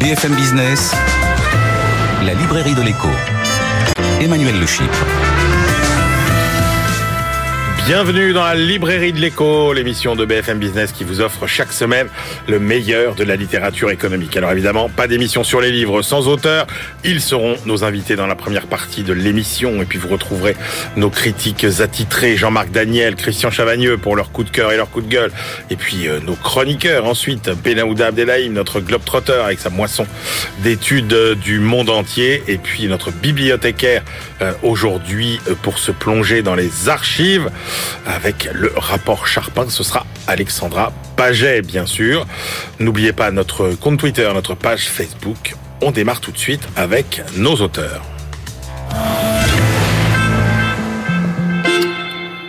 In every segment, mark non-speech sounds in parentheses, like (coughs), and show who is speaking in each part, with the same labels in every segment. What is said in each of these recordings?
Speaker 1: BFM Business, la librairie de l'écho. Emmanuel Le Chypre.
Speaker 2: Bienvenue dans la librairie de l'écho, l'émission de BFM Business qui vous offre chaque semaine le meilleur de la littérature économique. Alors évidemment, pas d'émission sur les livres sans auteur. Ils seront nos invités dans la première partie de l'émission. Et puis vous retrouverez nos critiques attitrés, Jean-Marc Daniel, Christian Chavagneux pour leur coup de cœur et leur coup de gueule. Et puis euh, nos chroniqueurs ensuite, Benaouda Abdelhaim, notre globe-trotter avec sa moisson d'études du monde entier. Et puis notre bibliothécaire euh, aujourd'hui euh, pour se plonger dans les archives avec le rapport Charpin. Ce sera Alexandra Paget, bien sûr. N'oubliez pas notre compte Twitter, notre page Facebook. On démarre tout de suite avec nos auteurs.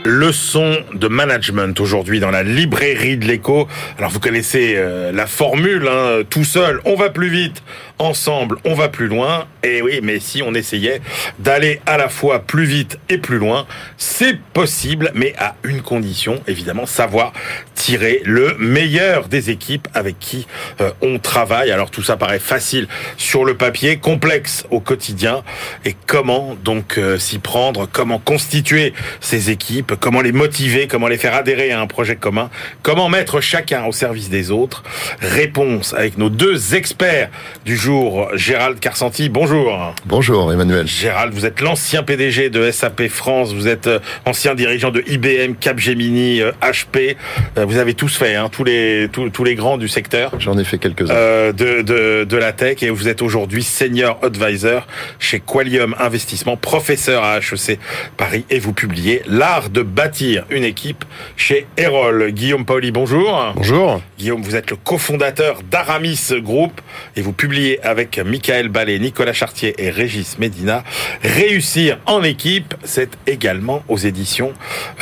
Speaker 2: Leçon de management aujourd'hui dans la librairie de l'écho. Alors vous connaissez euh, la formule, hein, tout seul on va plus vite, ensemble on va plus loin. Et oui, mais si on essayait d'aller à la fois plus vite et plus loin, c'est possible, mais à une condition, évidemment, savoir tirer le meilleur des équipes avec qui euh, on travaille. Alors tout ça paraît facile sur le papier, complexe au quotidien. Et comment donc euh, s'y prendre, comment constituer ces équipes, comment les motiver, comment les faire adhérer à un projet commun, comment mettre chacun au service des autres? Réponse avec nos deux experts du jour Gérald Carsanti, bonjour.
Speaker 3: Bonjour Emmanuel.
Speaker 2: Gérald, vous êtes l'ancien PDG de SAP France, vous êtes euh, ancien dirigeant de IBM, Capgemini, HP. Euh, vous avez tous fait, hein, tous, les, tous, les grands du secteur.
Speaker 3: J'en ai fait quelques-uns.
Speaker 2: Euh, de, de, de, la tech et vous êtes aujourd'hui senior advisor chez Qualium Investissement, professeur à HEC Paris et vous publiez L'art de bâtir une équipe chez Erol. Guillaume Pauli, bonjour.
Speaker 3: Bonjour.
Speaker 2: Guillaume, vous êtes le cofondateur d'Aramis Group et vous publiez avec Michael Ballet, Nicolas Chartier et Régis Medina. Réussir en équipe, c'est également aux éditions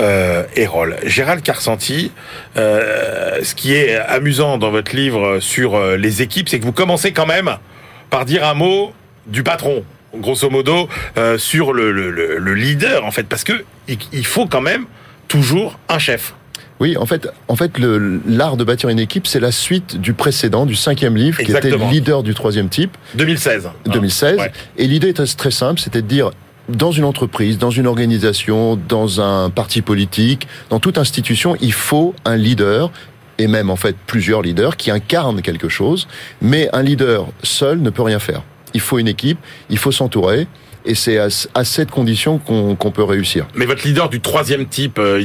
Speaker 2: euh, Erol. Gérald Carsanti, euh, ce qui est amusant dans votre livre sur euh, les équipes, c'est que vous commencez quand même par dire un mot du patron grosso modo, euh, sur le, le, le, leader, en fait, parce que il faut quand même toujours un chef.
Speaker 3: Oui, en fait, en fait, l'art de bâtir une équipe, c'est la suite du précédent, du cinquième livre, qui était leader du troisième type.
Speaker 2: 2016.
Speaker 3: 2016. Et l'idée est très simple, c'était de dire, dans une entreprise, dans une organisation, dans un parti politique, dans toute institution, il faut un leader et même en fait plusieurs leaders qui incarnent quelque chose, mais un leader seul ne peut rien faire. Il faut une équipe, il faut s'entourer, et c'est à, cette condition qu'on peut réussir.
Speaker 2: Mais votre leader du troisième type, euh,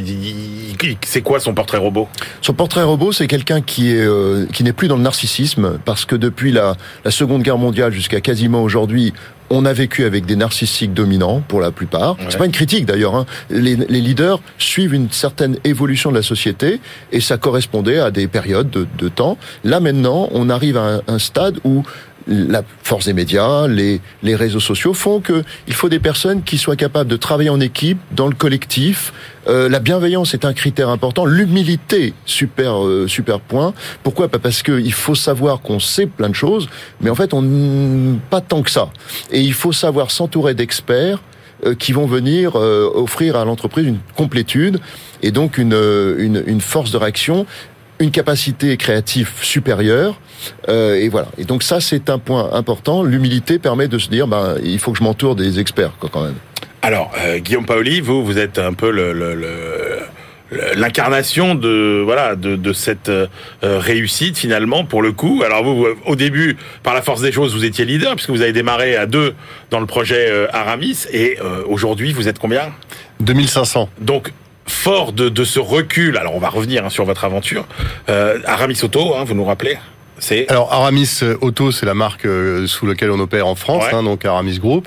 Speaker 2: c'est quoi son portrait robot?
Speaker 3: Son portrait robot, c'est quelqu'un qui est euh, qui n'est plus dans le narcissisme, parce que depuis la, la Seconde Guerre mondiale jusqu'à quasiment aujourd'hui, on a vécu avec des narcissiques dominants pour la plupart. C'est pas une critique d'ailleurs. Hein. Les, les, leaders suivent une certaine évolution de la société et ça correspondait à des périodes de, de temps. Là maintenant, on arrive à un, un stade où la force des médias, les, les réseaux sociaux font que il faut des personnes qui soient capables de travailler en équipe, dans le collectif. Euh, la bienveillance est un critère important. L'humilité, super euh, super point. Pourquoi? Parce que il faut savoir qu'on sait plein de choses, mais en fait on pas tant que ça. Et il faut savoir s'entourer d'experts euh, qui vont venir offrir à l'entreprise une complétude et donc une, une, une force de réaction une capacité créative supérieure. Euh, et voilà. Et donc ça, c'est un point important. L'humilité permet de se dire, ben, il faut que je m'entoure des experts, quoi, quand même.
Speaker 2: Alors, euh, Guillaume Paoli, vous, vous êtes un peu le, le, l'incarnation de voilà de, de cette euh, réussite finalement pour le coup. Alors vous, au début, par la force des choses, vous étiez leader puisque vous avez démarré à deux dans le projet euh, Aramis et aujourd'hui vous êtes combien?
Speaker 3: 2500.
Speaker 2: Donc fort de, de, ce recul, alors on va revenir hein, sur votre aventure, euh, Aramis Auto, hein, vous nous rappelez
Speaker 4: alors Aramis Auto, c'est la marque euh, sous laquelle on opère en France, hein, donc Aramis Group.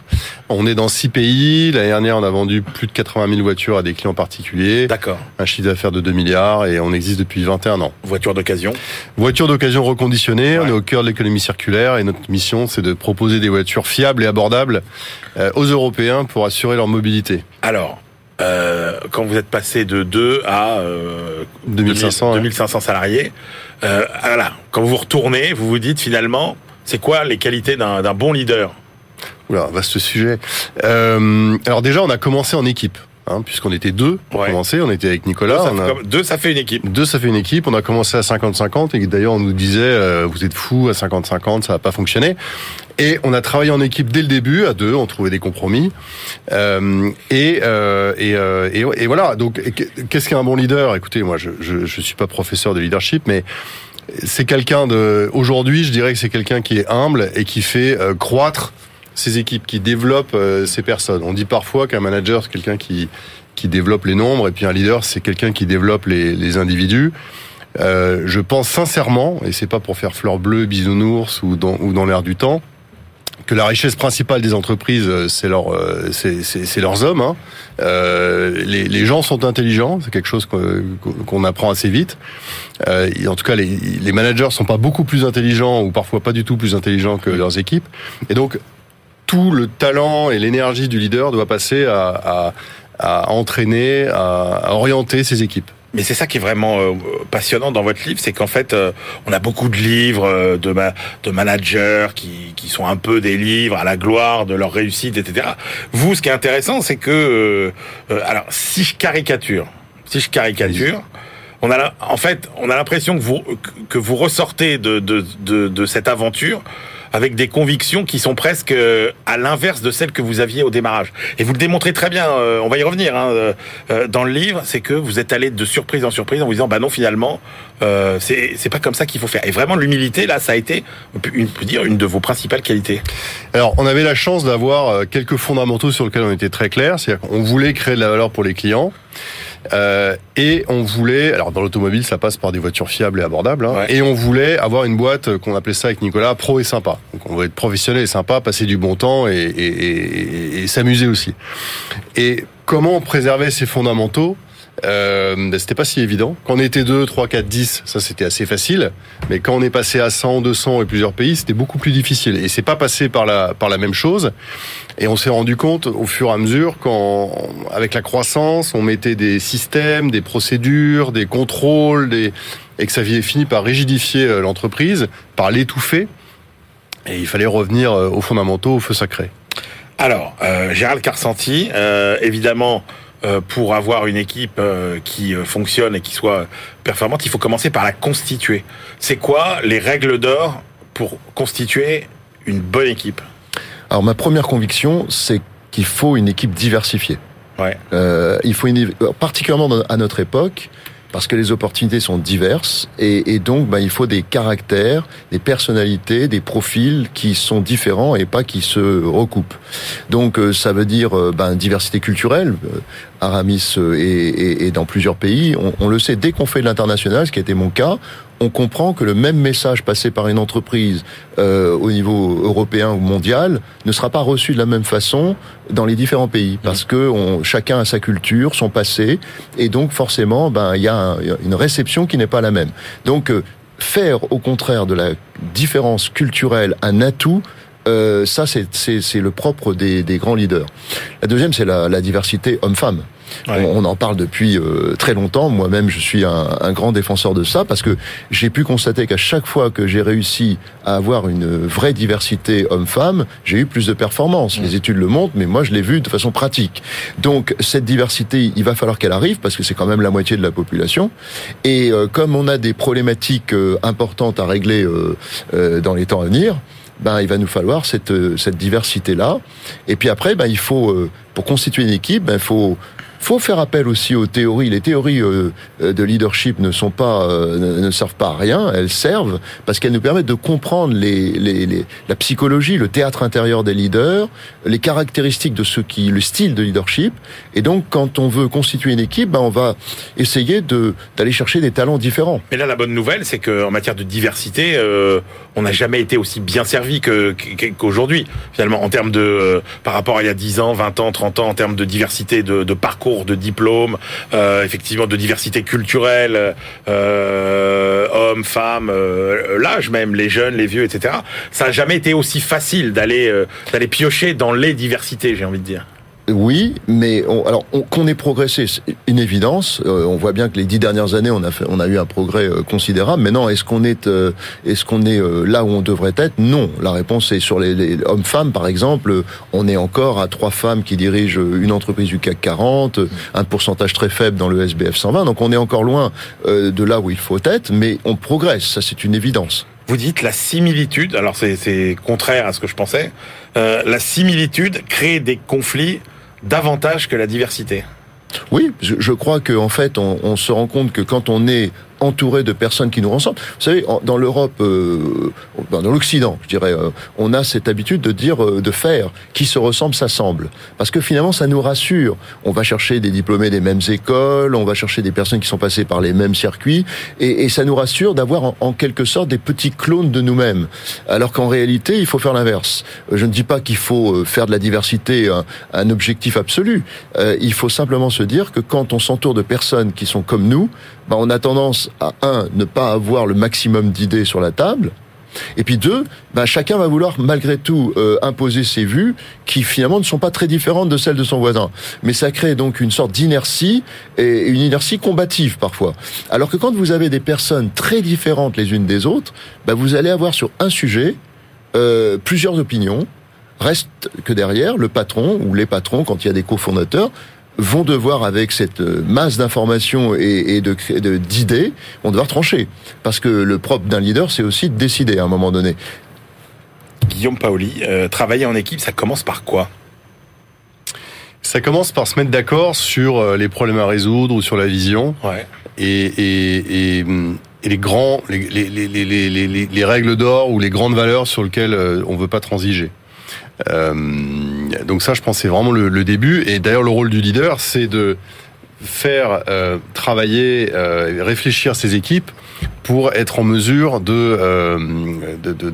Speaker 4: On est dans six pays. L'année dernière, on a vendu plus de 80 000 voitures à des clients particuliers.
Speaker 2: D'accord.
Speaker 4: Un chiffre d'affaires de 2 milliards et on existe depuis 21 ans.
Speaker 2: Voiture d'occasion.
Speaker 4: Voiture d'occasion reconditionnée. On est au cœur de l'économie circulaire et notre mission, c'est de proposer des voitures fiables et abordables euh, aux Européens pour assurer leur mobilité.
Speaker 2: Alors, euh, quand vous êtes passé de 2 à euh, 2500, 2500 salariés, euh, voilà, quand vous retournez, vous vous dites finalement, c'est quoi les qualités d'un bon leader?
Speaker 4: Oula, vaste sujet. Euh, alors déjà, on a commencé en équipe. Hein, puisqu'on était deux pour
Speaker 2: Ouais.
Speaker 4: commencer. On était avec Nicolas.
Speaker 2: deux, ça
Speaker 4: on
Speaker 2: fait
Speaker 4: a-
Speaker 2: comme- deux, ça fait une équipe.
Speaker 4: Deux, ça fait une équipe. On a commencé à 50-50 et d'ailleurs on nous disait euh, vous êtes fous à 50-50, ça va pas fonctionner. Et on a travaillé en équipe dès le début à deux, on trouvait des compromis. Euh, et, euh, et, euh, et, et voilà. Donc qu'est-ce qu'un bon leader? Écoutez, moi je, je je suis pas professeur de leadership, mais c'est quelqu'un de aujourd'hui, je dirais que c'est quelqu'un qui est humble et qui fait euh, croître ses équipes, qui développe euh, ses personnes. On dit parfois qu'un manager c'est quelqu'un qui qui développe les nombres et puis un leader c'est quelqu'un qui développe les, les individus. Euh, je pense sincèrement, et c'est pas pour faire fleur bleue, bisounours ou dans, ou dans l'air du temps, que la richesse principale des entreprises, euh, c'est leur, c'est, leurs hommes. Hein. Les, les gens sont intelligents, c'est quelque chose qu'on, qu'on apprend assez vite. En tout cas, les, les managers sont pas beaucoup plus intelligents ou parfois pas du tout plus intelligents que leurs équipes. Et donc, tout le talent et l'énergie du leader doit passer à, entraîner, à, orienter ses équipes.
Speaker 2: Mais c'est ça qui est vraiment euh, passionnant dans votre livre, c'est qu'en fait, euh, on a beaucoup de livres euh, de, ma- de managers qui, sont un peu des livres à la gloire de leur réussite, etc. Vous, ce qui est intéressant, c'est que, alors, si je caricature, si je caricature, on a, en fait, on a l'impression que vous que vous ressortez de cette aventure avec des convictions qui sont presque euh, à l'inverse de celles que vous aviez au démarrage. Et vous le démontrez très bien, euh, on va y revenir hein, euh, dans le livre, c'est que vous êtes allé de surprise en surprise en vous disant, bah non, finalement, euh, c'est pas comme ça qu'il faut faire. Et vraiment, l'humilité, là, ça a été, on peut, dire, une de vos principales qualités.
Speaker 4: Alors, on avait la chance d'avoir quelques fondamentaux sur lesquels on était très clair. C'est-à-dire qu'on voulait créer de la valeur pour les clients. Euh, et on voulait, alors dans l'automobile, ça passe par des voitures fiables et abordables. hein,
Speaker 2: Ouais.
Speaker 4: et on voulait avoir une boîte qu'on appelait ça avec Nicolas pro et sympa. Donc on voulait être professionnel et sympa, passer du bon temps et, et- et- et s'amuser aussi. Et comment préserver ces fondamentaux? Euh, ben, c'était pas si évident. Quand on était 2, 3, 4, 10, ça c'était assez facile. Mais quand on est passé à 100, 200 et plusieurs pays, c'était beaucoup plus difficile. Et c'est pas passé par la, par la même chose. Et on s'est rendu compte au fur et à mesure qu'avec avec la croissance, on mettait des systèmes, des procédures, des contrôles, et que ça avait fini par rigidifier euh, l'entreprise, par l'étouffer. Et il fallait revenir euh, aux fondamentaux, au feu sacré.
Speaker 2: Alors, euh, Gérald Carsanti, euh, évidemment, pour avoir une équipe euh, qui euh, fonctionne et qui soit performante, il faut commencer par la constituer. C'est quoi les règles d'or pour constituer une bonne équipe?
Speaker 3: Alors ma première conviction, c'est qu'il faut une équipe diversifiée.
Speaker 2: Ouais.
Speaker 3: Euh, il faut une, particulièrement à notre époque, parce que les opportunités sont diverses et, et donc ben, il faut des caractères, des personnalités, des profils qui sont différents et pas qui se recoupent. Donc euh, ça veut dire euh, ben, diversité culturelle. Euh, Aramis est, est- est dans plusieurs pays. On, on le sait dès qu'on fait de l'international, ce qui a été mon cas. On comprend que le même message passé par une entreprise euh, au niveau européen ou mondial ne sera pas reçu de la même façon dans les différents pays parce que on, chacun a sa culture, son passé et donc forcément ben il y a un- une réception qui n'est pas la même. Donc euh, faire au contraire de la différence culturelle un atout euh, ça, c'est le propre des, des grands leaders. La deuxième, c'est la, la diversité homme-femme.
Speaker 2: Ouais.
Speaker 3: On, on en parle depuis euh, très longtemps. Moi-même, je suis un, un grand défenseur de ça parce que j'ai pu constater qu'à chaque fois que j'ai réussi à avoir une vraie diversité homme-femme, j'ai eu plus de performance. Les études le montrent, mais moi, je l'ai vu de façon pratique. Donc, cette diversité, il va falloir qu'elle arrive parce que c'est quand même la moitié de la population. Et euh, comme on a des problématiques euh, importantes à régler euh, euh, dans les temps à venir, ben, il va nous falloir cette, euh, cette diversité-là. Et puis après, ben, il faut, euh, pour constituer une équipe, ben, il faut, faut faire appel aussi aux théories. Les théories euh, euh, de leadership ne sont pas, euh, ne, servent pas à rien. Elles servent parce qu'elles nous permettent de comprendre les, les, les- la psychologie, le théâtre intérieur des leaders, les caractéristiques de ceux qui, le style de leadership. Et donc, quand on veut constituer une équipe, ben, on va essayer de d'aller chercher des talents différents.
Speaker 2: Mais là, la bonne nouvelle, c'est qu'en matière de diversité, euh, on n'a jamais été aussi bien servi qu'aujourd'hui, finalement, en termes de, euh, par rapport à il y a 10 ans, 20 ans, 30 ans, en termes de diversité de, de parcours, de diplômes, euh, effectivement, de diversité culturelle, euh, hommes, femmes, euh, l'âge même, les jeunes, les vieux, etc. Ça n'a jamais été aussi facile d'aller euh, d'aller piocher dans les diversités, j'ai envie de dire.
Speaker 3: Oui, mais on, alors qu'on ait progressé, c'est une évidence. Euh, on voit bien que les dix dernières années, on a fait, on a eu un progrès euh, considérable. Maintenant, est-ce qu'on est, euh, est-ce qu'on est là où on devrait être? Non. La réponse est sur les, les hommes-femmes, par exemple. On est encore à trois femmes qui dirigent une entreprise du CAC 40, un pourcentage très faible dans le SBF 120. Donc, on est encore loin de là où il faut être, mais on progresse. Ça, c'est une évidence.
Speaker 2: Vous dites la similitude. Alors, c'est contraire à ce que je pensais. la similitude crée des conflits davantage que la diversité.
Speaker 3: Oui, je, crois qu'en en fait, on, on, se rend compte que quand on est entouré de personnes qui nous ressemblent. Vous savez, dans l'Europe, euh, dans l'Occident, je dirais, euh, on a cette habitude de dire, euh, de faire, qui se ressemble s'assemble. Parce que finalement, ça nous rassure. On va chercher des diplômés des mêmes écoles, on va chercher des personnes qui sont passées par les mêmes circuits, et, et ça nous rassure d'avoir en, quelque sorte des petits clones de nous-mêmes. Alors qu'en réalité, il faut faire l'inverse. Je ne dis pas qu'il faut faire de la diversité un, un objectif absolu. il faut simplement se dire que quand on s'entoure de personnes qui sont comme nous, ben on a tendance à un ne pas avoir le maximum d'idées sur la table. Et puis deux, ben chacun va vouloir malgré tout euh, imposer ses vues qui finalement ne sont pas très différentes de celles de son voisin. Mais ça crée donc une sorte d'inertie et une inertie combative parfois. Alors que quand vous avez des personnes très différentes les unes des autres, ben vous allez avoir sur un sujet euh, plusieurs opinions. Reste que derrière, le patron ou les patrons, quand il y a des cofondateurs, vont devoir, avec cette euh, masse d'informations et, de d'idées, vont devoir trancher. Parce que le propre d'un leader, c'est aussi de décider à un moment donné.
Speaker 2: Guillaume Paoli, euh, travailler en équipe, ça commence par quoi?
Speaker 4: Ça commence par se mettre d'accord sur euh, les problèmes à résoudre ou sur la vision.
Speaker 2: Ouais.
Speaker 4: Et, et, et, les grands, les, les, les, les règles d'or ou les grandes valeurs sur lesquelles on veut pas transiger. Euh, donc ça, je pense, c'est vraiment le, début. Et d'ailleurs, le rôle du leader, c'est de faire euh, travailler, euh, réfléchir ses équipes pour être en mesure de euh,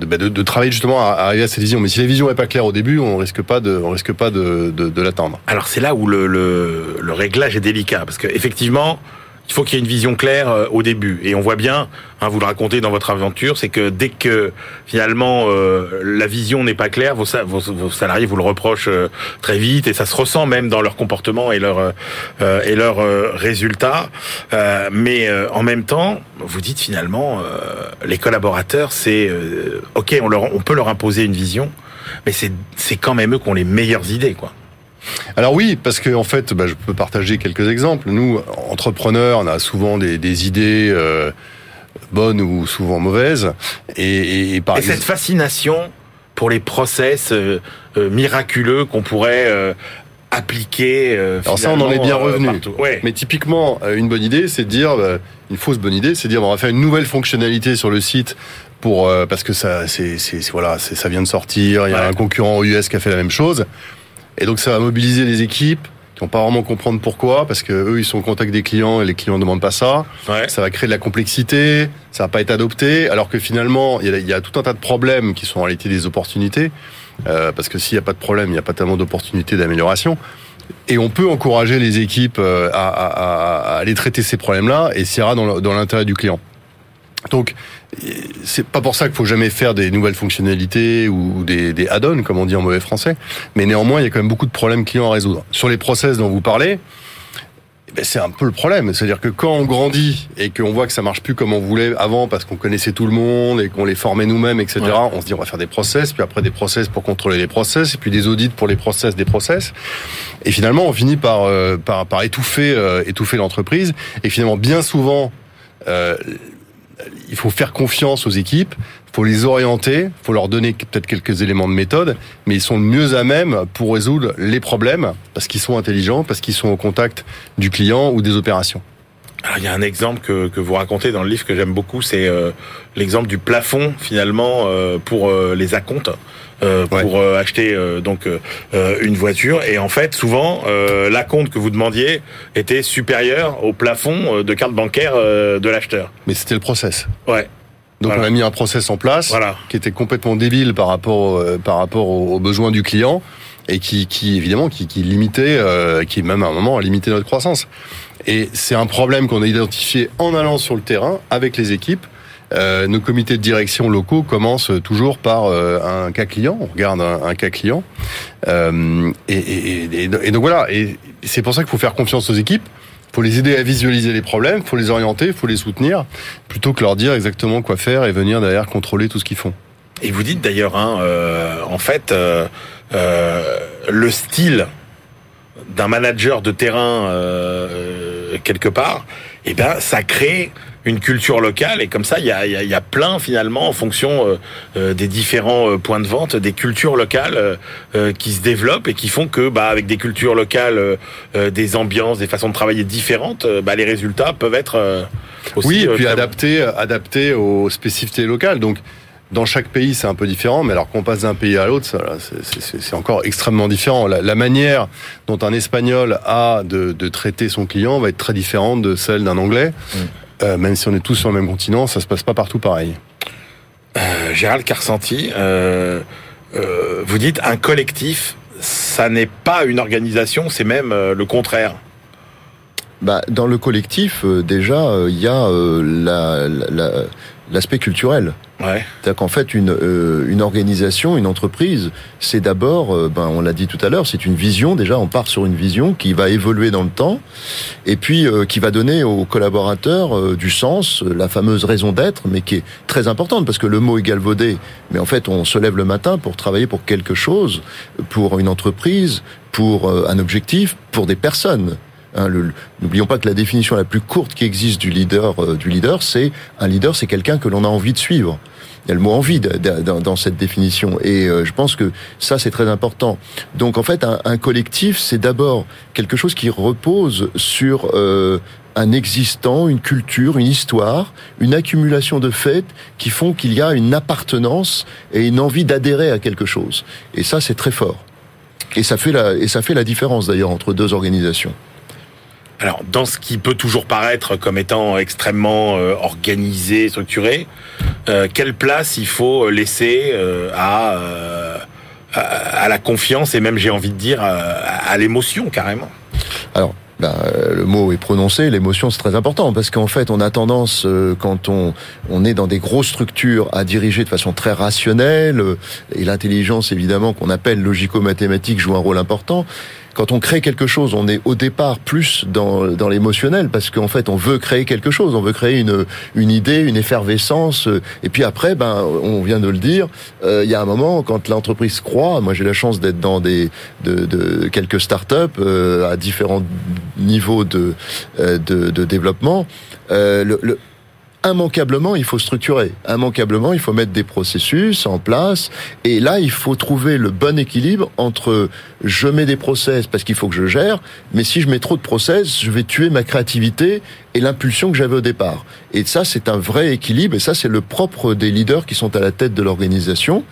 Speaker 4: bah, de, travailler justement à, arriver à cette vision. Mais si la vision n'est pas claire au début, on risque pas de on risque pas de, de, l'atteindre.
Speaker 2: Alors c'est là où le, le, le, réglage est délicat parce que effectivement il faut qu'il y ait une vision claire euh, au début. Et on voit bien, hein, vous le racontez dans votre aventure, c'est que dès que finalement euh, la vision n'est pas claire, vos, salariés vous le reprochent euh, très vite et ça se ressent même dans leur comportement et leur et leurs résultats. mais en même temps, vous dites finalement, les collaborateurs, c'est ok, on on peut leur imposer une vision, mais c'est c'est quand même eux qui ont les meilleures idées, quoi.
Speaker 4: Alors oui, parce que en fait, bah, je peux partager quelques exemples. Nous, entrepreneurs, on a souvent des, des idées euh, bonnes ou souvent mauvaises.
Speaker 2: Et, et, par et cette fascination pour les process euh, euh, miraculeux qu'on pourrait appliquer. Euh,
Speaker 4: Alors ça, on en est bien revenu. Ouais. Mais typiquement, une bonne idée, c'est de dire bah, une fausse bonne idée, c'est de dire on va faire une nouvelle fonctionnalité sur le site pour parce que ça, c'est voilà, ça vient de sortir. Il y a un concurrent US qui a fait la même chose. Et donc ça va mobiliser les équipes qui vont pas vraiment comprendre pourquoi, parce que eux ils sont au contact des clients et les clients ne demandent pas ça. Ça va créer de la complexité, ça va pas être adopté, alors que finalement il y, a, tout un tas de problèmes qui sont en réalité des opportunités, euh, parce que s'il n'y a pas de problème, il n'y a pas tellement d'opportunités d'amélioration. Et on peut encourager les équipes euh, à, à, à, aller traiter ces problèmes-là, et c'est dans l'intérêt du client. Donc, c'est pas pour ça qu'il faut jamais faire des nouvelles fonctionnalités ou des, des add-ons, comme on dit en mauvais français. Mais néanmoins, il y a quand même beaucoup de problèmes clients à résoudre. Sur les process dont vous parlez, eh ben, c'est un peu le problème. C'est-à-dire que quand on grandit et qu'on voit que ça marche plus comme on voulait avant parce qu'on connaissait tout le monde et qu'on les formait nous-mêmes, etc., on se dit on va faire des process, puis après des process pour contrôler les process, et puis des audits pour les process des process. Et finalement, on finit par, euh, par, par étouffer, euh, étouffer l'entreprise. Et finalement, bien souvent, euh, il faut faire confiance aux équipes, il faut les orienter, il faut leur donner peut-être quelques éléments de méthode, mais ils sont mieux à même pour résoudre les problèmes parce qu'ils sont intelligents, parce qu'ils sont au contact du client ou des opérations.
Speaker 2: Alors, il y a un exemple que, que vous racontez dans le livre que j'aime beaucoup, c'est euh, l'exemple du plafond finalement euh, pour euh, les acomptes. Euh, pour euh, acheter euh, donc une voiture. Et en fait, souvent, la compte que vous demandiez était supérieure au plafond de carte bancaire de l'acheteur.
Speaker 4: Mais c'était le process.
Speaker 2: Ouais.
Speaker 4: Donc on a mis un process en place
Speaker 2: voilà.
Speaker 4: qui était complètement débile par rapport par rapport aux, besoins du client et qui, qui évidemment qui, qui limitait, qui même à un moment a limité notre croissance. Et c'est un problème qu'on a identifié en allant sur le terrain avec les équipes Euh, nos comités de direction locaux commencent toujours par euh, un cas client. On regarde un, un cas client. Euh, et, et, et, et donc voilà. Et c'est pour ça qu'il faut faire confiance aux équipes. Il faut les aider à visualiser les problèmes, il faut les orienter, il faut les soutenir, plutôt que leur dire exactement quoi faire et venir derrière contrôler tout ce qu'ils font.
Speaker 2: Et vous dites d'ailleurs, hein, euh, en fait, euh, euh, le style d'un manager de terrain quelque part, eh ben, ça crée une culture locale et comme ça, il y a, y, a, y a, plein finalement en fonction euh, euh, des différents points de vente, des cultures locales euh, qui se développent et qui font que, bah, avec des cultures locales, des ambiances, des façons de travailler différentes, bah, les résultats peuvent être aussi
Speaker 4: oui, et puis adaptés, adaptés aux spécificités locales. Donc dans chaque pays, c'est un peu différent, mais alors qu'on passe d'un pays à l'autre, c'est encore extrêmement différent. La, la, manière dont un Espagnol a de, de, traiter son client va être très différente de celle d'un Anglais. Mm. Euh, même si on est tous sur le même continent, ça se passe pas partout pareil.
Speaker 2: Euh, Gérald Carcenti, euh, euh, vous dites un collectif, ça n'est pas une organisation, c'est même euh, le contraire.
Speaker 3: Bah, dans le collectif, euh, déjà, il y a la, la, l'aspect culturel.
Speaker 2: Ouais.
Speaker 3: C'est-à-dire qu'en fait, une, euh, une organisation, une entreprise, c'est d'abord, euh, ben, on l'a dit tout à l'heure, c'est une vision. Déjà, on part sur une vision qui va évoluer dans le temps, et puis euh, qui va donner aux collaborateurs euh, du sens, la fameuse raison d'être, mais qui est très importante parce que le mot est galvaudé. Mais en fait, on se lève le matin pour travailler pour quelque chose, pour une entreprise, pour euh, un objectif, pour des personnes. Hein, N'oublions pas que la définition la plus courte qui existe du leader, euh, du leader, c'est un leader, c'est quelqu'un que l'on a envie de suivre. Il y a le mot envie dans, cette définition, et euh, je pense que ça c'est très important. Donc en fait, un, collectif, c'est d'abord quelque chose qui repose sur euh, un existant, une culture, une histoire, une accumulation de faits qui font qu'il y a une appartenance et une envie d'adhérer à quelque chose. Et ça, c'est très fort. Et ça fait la différence d'ailleurs entre deux organisations.
Speaker 2: Alors, dans ce qui peut toujours paraître comme étant extrêmement euh, organisé, structuré, euh, quelle place il faut laisser euh, à, à, à, la confiance et même, j'ai envie de dire, à, à l'émotion carrément?
Speaker 3: Alors, ben, le mot est prononcé, l'émotion c'est très important parce qu'en fait on a tendance euh, quand on, on est dans des grosses structures à diriger de façon très rationnelle euh, et l'intelligence évidemment qu'on appelle logico-mathématique joue un rôle important quand on crée quelque chose, on est au départ plus dans, dans l'émotionnel parce qu'en fait, on veut créer quelque chose, on veut créer une, une idée, une effervescence. Et puis après, ben, on vient de le dire, euh, il y a un moment quand l'entreprise croit. Moi, j'ai la chance d'être dans des de, de quelques startups euh, à différents niveaux de euh, de, de développement. Euh, le, le immanquablement, il faut structurer. Immanquablement, il faut mettre des processus en place. Et là, il faut trouver le bon équilibre entre je mets des process parce qu'il faut que je gère, mais si je mets trop de process, je vais tuer ma créativité et l'impulsion que j'avais au départ. Et ça, c'est un vrai équilibre. Et ça, c'est le propre des leaders qui sont à la tête de l'organisation,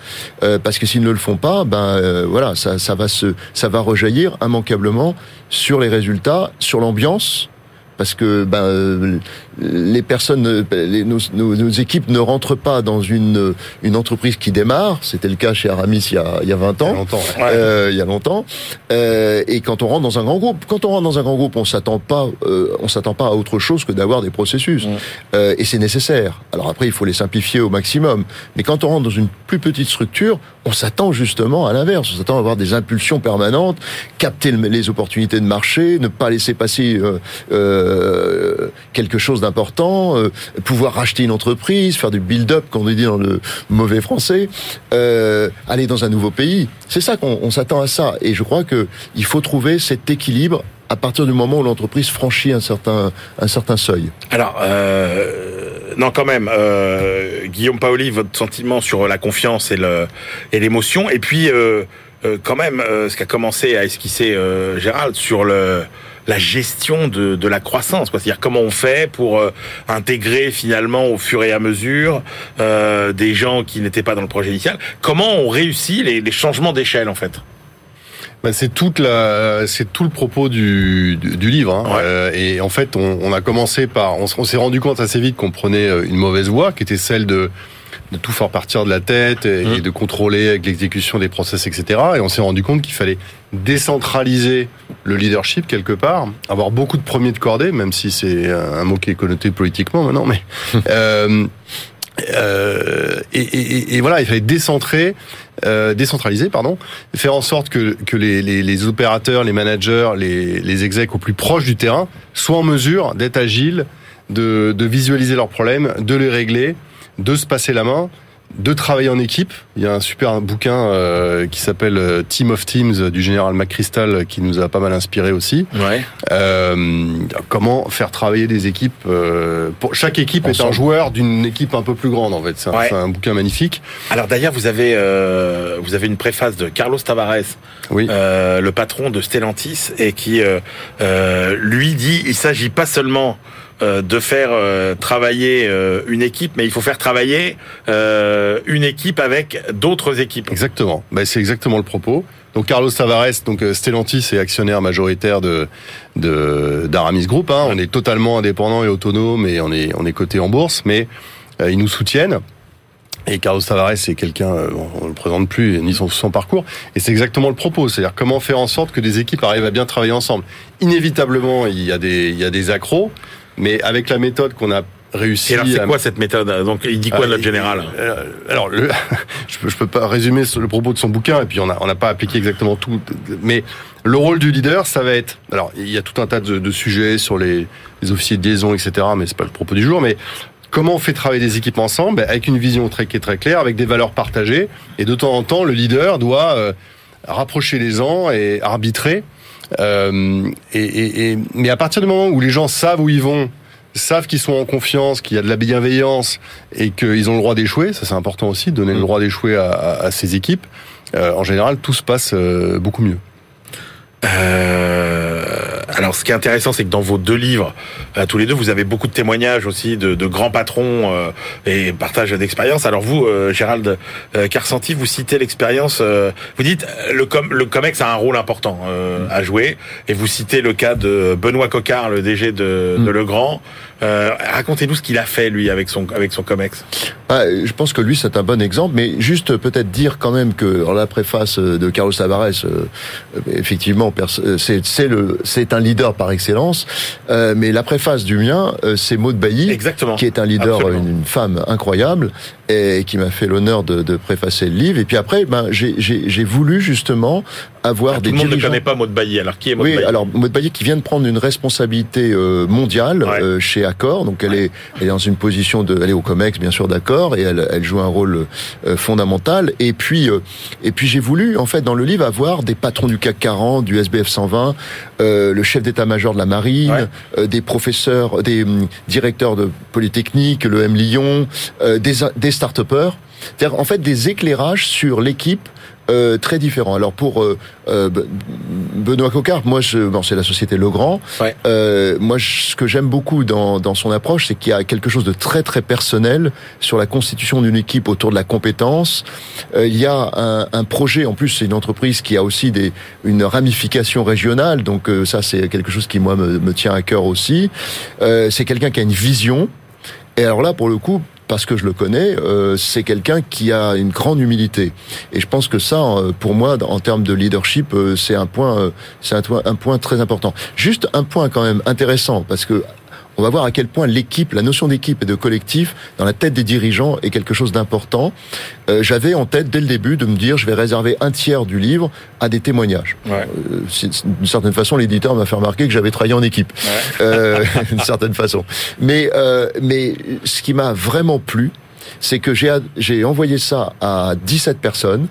Speaker 3: euh, parce que s'ils ne le font pas, ben euh, voilà, ça, ça va se, ça va rejaillir immanquablement sur les résultats, sur l'ambiance parce que ben, les personnes, les, nos, nos, nos, équipes ne rentrent pas dans une, une entreprise qui démarre. C'était le cas chez Aramis il y a, il y a 20 ans.
Speaker 4: Il y a longtemps.
Speaker 3: Ouais. Euh, il y a longtemps. Euh, et quand on rentre dans un grand groupe, quand on rentre dans un grand groupe, on s'attend pas, euh, on s'attend pas à autre chose que d'avoir des processus. Mmh. et c'est nécessaire. Alors après, il faut les simplifier au maximum. Mais quand on rentre dans une plus petite structure, on s'attend justement à l'inverse. On s'attend à avoir des impulsions permanentes, capter les opportunités de marché, ne pas laisser passer euh, quelque chose d'important, euh, pouvoir racheter une entreprise, faire du build-up, qu'on dit dans le mauvais français, euh, aller dans un nouveau pays. C'est ça qu'on s'attend à ça. Et je crois que il faut trouver cet équilibre à partir du moment où l'entreprise franchit un certain, un certain seuil.
Speaker 2: Alors, euh, non, quand même, euh, Guillaume Paoli, votre sentiment sur la confiance et le et l'émotion, et puis euh, quand même, ce qu'a commencé à esquisser Gérald sur le la gestion de, de la croissance. C'est-à-dire comment on fait pour euh, intégrer finalement au fur et à mesure euh, des gens qui n'étaient pas dans le projet initial. Comment on réussit les, les changements d'échelle en fait?
Speaker 4: Ben c'est toute la, c'est tout le propos du, du, du livre. Hein.
Speaker 2: Ouais.
Speaker 4: Euh, et en fait, on, on, a commencé par, on, on s'est rendu compte assez vite qu'on prenait une mauvaise voie, qui était celle de de tout faire partir de la tête et, mmh. et de contrôler avec l'exécution des process, etc. Et on s'est rendu compte qu'il fallait décentraliser le leadership quelque part, avoir beaucoup de premiers de cordée, même si c'est un mot qui est connoté politiquement maintenant, mais euh, Euh, et, et, et, voilà, il fallait décentrer, euh, décentraliser, pardon, faire en sorte que, que les, les, les opérateurs, les managers, les, les execs au plus proche du terrain soient en mesure d'être agiles, de, de visualiser leurs problèmes, de les régler, de se passer la main de travailler en équipe. Il y a un super bouquin euh, qui s'appelle euh, Team of Teams du général McChrystal qui nous a pas mal inspiré aussi.
Speaker 2: Ouais.
Speaker 4: Euh, comment faire travailler des équipes. Euh, pour, chaque équipe est un joueur d'une équipe un peu plus grande en fait. C'est un,
Speaker 2: Ouais.
Speaker 4: un bouquin magnifique.
Speaker 2: Alors d'ailleurs, vous avez euh, vous avez une préface de Carlos Tavares,
Speaker 4: Oui.
Speaker 2: euh, le patron de Stellantis, et qui lui dit il s'agit pas seulement de faire euh, travailler euh, une équipe, mais il faut faire travailler euh, une équipe avec d'autres équipes.
Speaker 4: Exactement. Bah, c'est exactement le propos. Donc Carlos Tavares, donc euh, Stellantis est actionnaire majoritaire de d'Aramis Group. Hein. On est totalement indépendant et autonome et on est on est coté en bourse, mais euh, ils nous soutiennent. Et Carlos Tavares, c'est quelqu'un, euh, on ne le présente plus, ni son, son parcours. Et c'est exactement le propos. C'est-à-dire comment faire en sorte que des équipes arrivent à bien travailler ensemble. Inévitablement, il y a des, il y a des accros, mais avec la méthode qu'on a réussi
Speaker 2: Et alors c'est
Speaker 4: à-
Speaker 2: quoi cette méthode Donc il dit quoi
Speaker 4: ah,
Speaker 2: notre
Speaker 4: et-
Speaker 2: général?
Speaker 4: euh, Alors, le, (laughs) je, peux, je peux pas résumer le propos de son bouquin, et puis on n'a on n'a pas appliqué exactement tout. Mais le rôle du leader, ça va être. Alors, il y a tout un tas de, de sujets sur les, les officiers de liaison, etc. Mais c'est pas le propos du jour. Mais comment on fait travailler des équipes ensemble avec une vision très très claire, avec des valeurs partagées. Et de temps en temps, le leader doit euh, rapprocher les gens et arbitrer. Euh, et, et- et- mais à partir du moment où les gens savent où ils vont, savent qu'ils sont en confiance, qu'il y a de la bienveillance et qu'ils ont le droit d'échouer, ça c'est important aussi, de donner le droit d'échouer à, à- à ces équipes. euh, en général, tout se passe euh, beaucoup mieux.
Speaker 2: Euh, alors, ce qui est intéressant, c'est que dans vos deux livres, euh, tous les deux, vous avez beaucoup de témoignages aussi de, de grands patrons euh, et partage d'expériences. Alors vous, euh, Gérald euh, Carsanti, vous citez l'expérience. euh, vous dites le com le Comex a un rôle important euh, à jouer, et vous citez le cas de Benoît Coquard, le DG de, de Legrand. Euh, Racontez-nous ce qu'il a fait lui avec son avec son Comex.
Speaker 3: Ah, je pense que lui c'est un bon exemple, mais juste peut-être dire quand même que dans la préface de Carlos Tavares, euh, effectivement, pers- euh, c'est c'est le c'est un leader par excellence, euh, mais la préface du mien, euh, c'est Maud Bailly,
Speaker 2: Exactement.
Speaker 3: qui est un leader,
Speaker 2: Absolument.
Speaker 3: une femme incroyable, et qui m'a fait l'honneur de, de préfacer le livre. Et puis après, ben j'ai voulu justement avoir
Speaker 2: Ah,
Speaker 3: des
Speaker 2: tout le monde ne connaît pas Maud Bailly. Alors qui est Maud
Speaker 3: Oui,
Speaker 2: Bailly
Speaker 3: alors Maud Bailly qui vient de prendre une responsabilité euh, mondiale
Speaker 2: Ouais.
Speaker 3: euh, chez Accor, donc elle est elle est dans une position de, elle est au Comex bien sûr d'Accor et elle, elle joue un rôle euh, fondamental. Et puis euh, et puis j'ai voulu en fait dans le livre avoir des patrons du CAC 40, du SBF 120, euh, le chef d'état-major de la marine,
Speaker 2: Ouais.
Speaker 3: euh, des professeurs, des hum, directeurs de polytechnique, le M Lyon, euh, des des start-upers. C'est-à-dire en fait des éclairages sur l'équipe euh, très différents. Alors pour euh, euh, Be- Benoît Cocard, moi, je, bon, c'est la société Legrand.
Speaker 2: Ouais.
Speaker 3: Moi, je- ce que j'aime beaucoup dans, dans son approche, c'est qu'il y a quelque chose de très très personnel sur la constitution d'une équipe autour de la compétence. Il y a un, un projet, en plus, c'est une entreprise qui a aussi des, une ramification régionale, donc ça, c'est quelque chose qui moi me, me tient à cœur aussi. C'est quelqu'un qui a une vision. Et alors là, pour le coup, parce que je le connais, euh, c'est quelqu'un qui a une grande humilité. Et je pense que ça, euh, pour moi, en termes de leadership, euh, c'est un point, euh, c'est un, point- un point très important. Juste un point quand même intéressant, parce que on va voir à quel point l'équipe, la notion d'équipe et de collectif dans la tête des dirigeants est quelque chose d'important. Euh, J'avais en tête dès le début de me dire, je vais réserver un tiers du livre à des témoignages.
Speaker 2: Ouais.
Speaker 3: Euh, D'une certaine façon, l'éditeur m'a fait remarquer que j'avais travaillé en équipe, euh, (laughs) d'une certaine façon. Mais, euh, mais ce qui m'a vraiment plu, c'est que j'ai j'ai envoyé ça à 17 personnes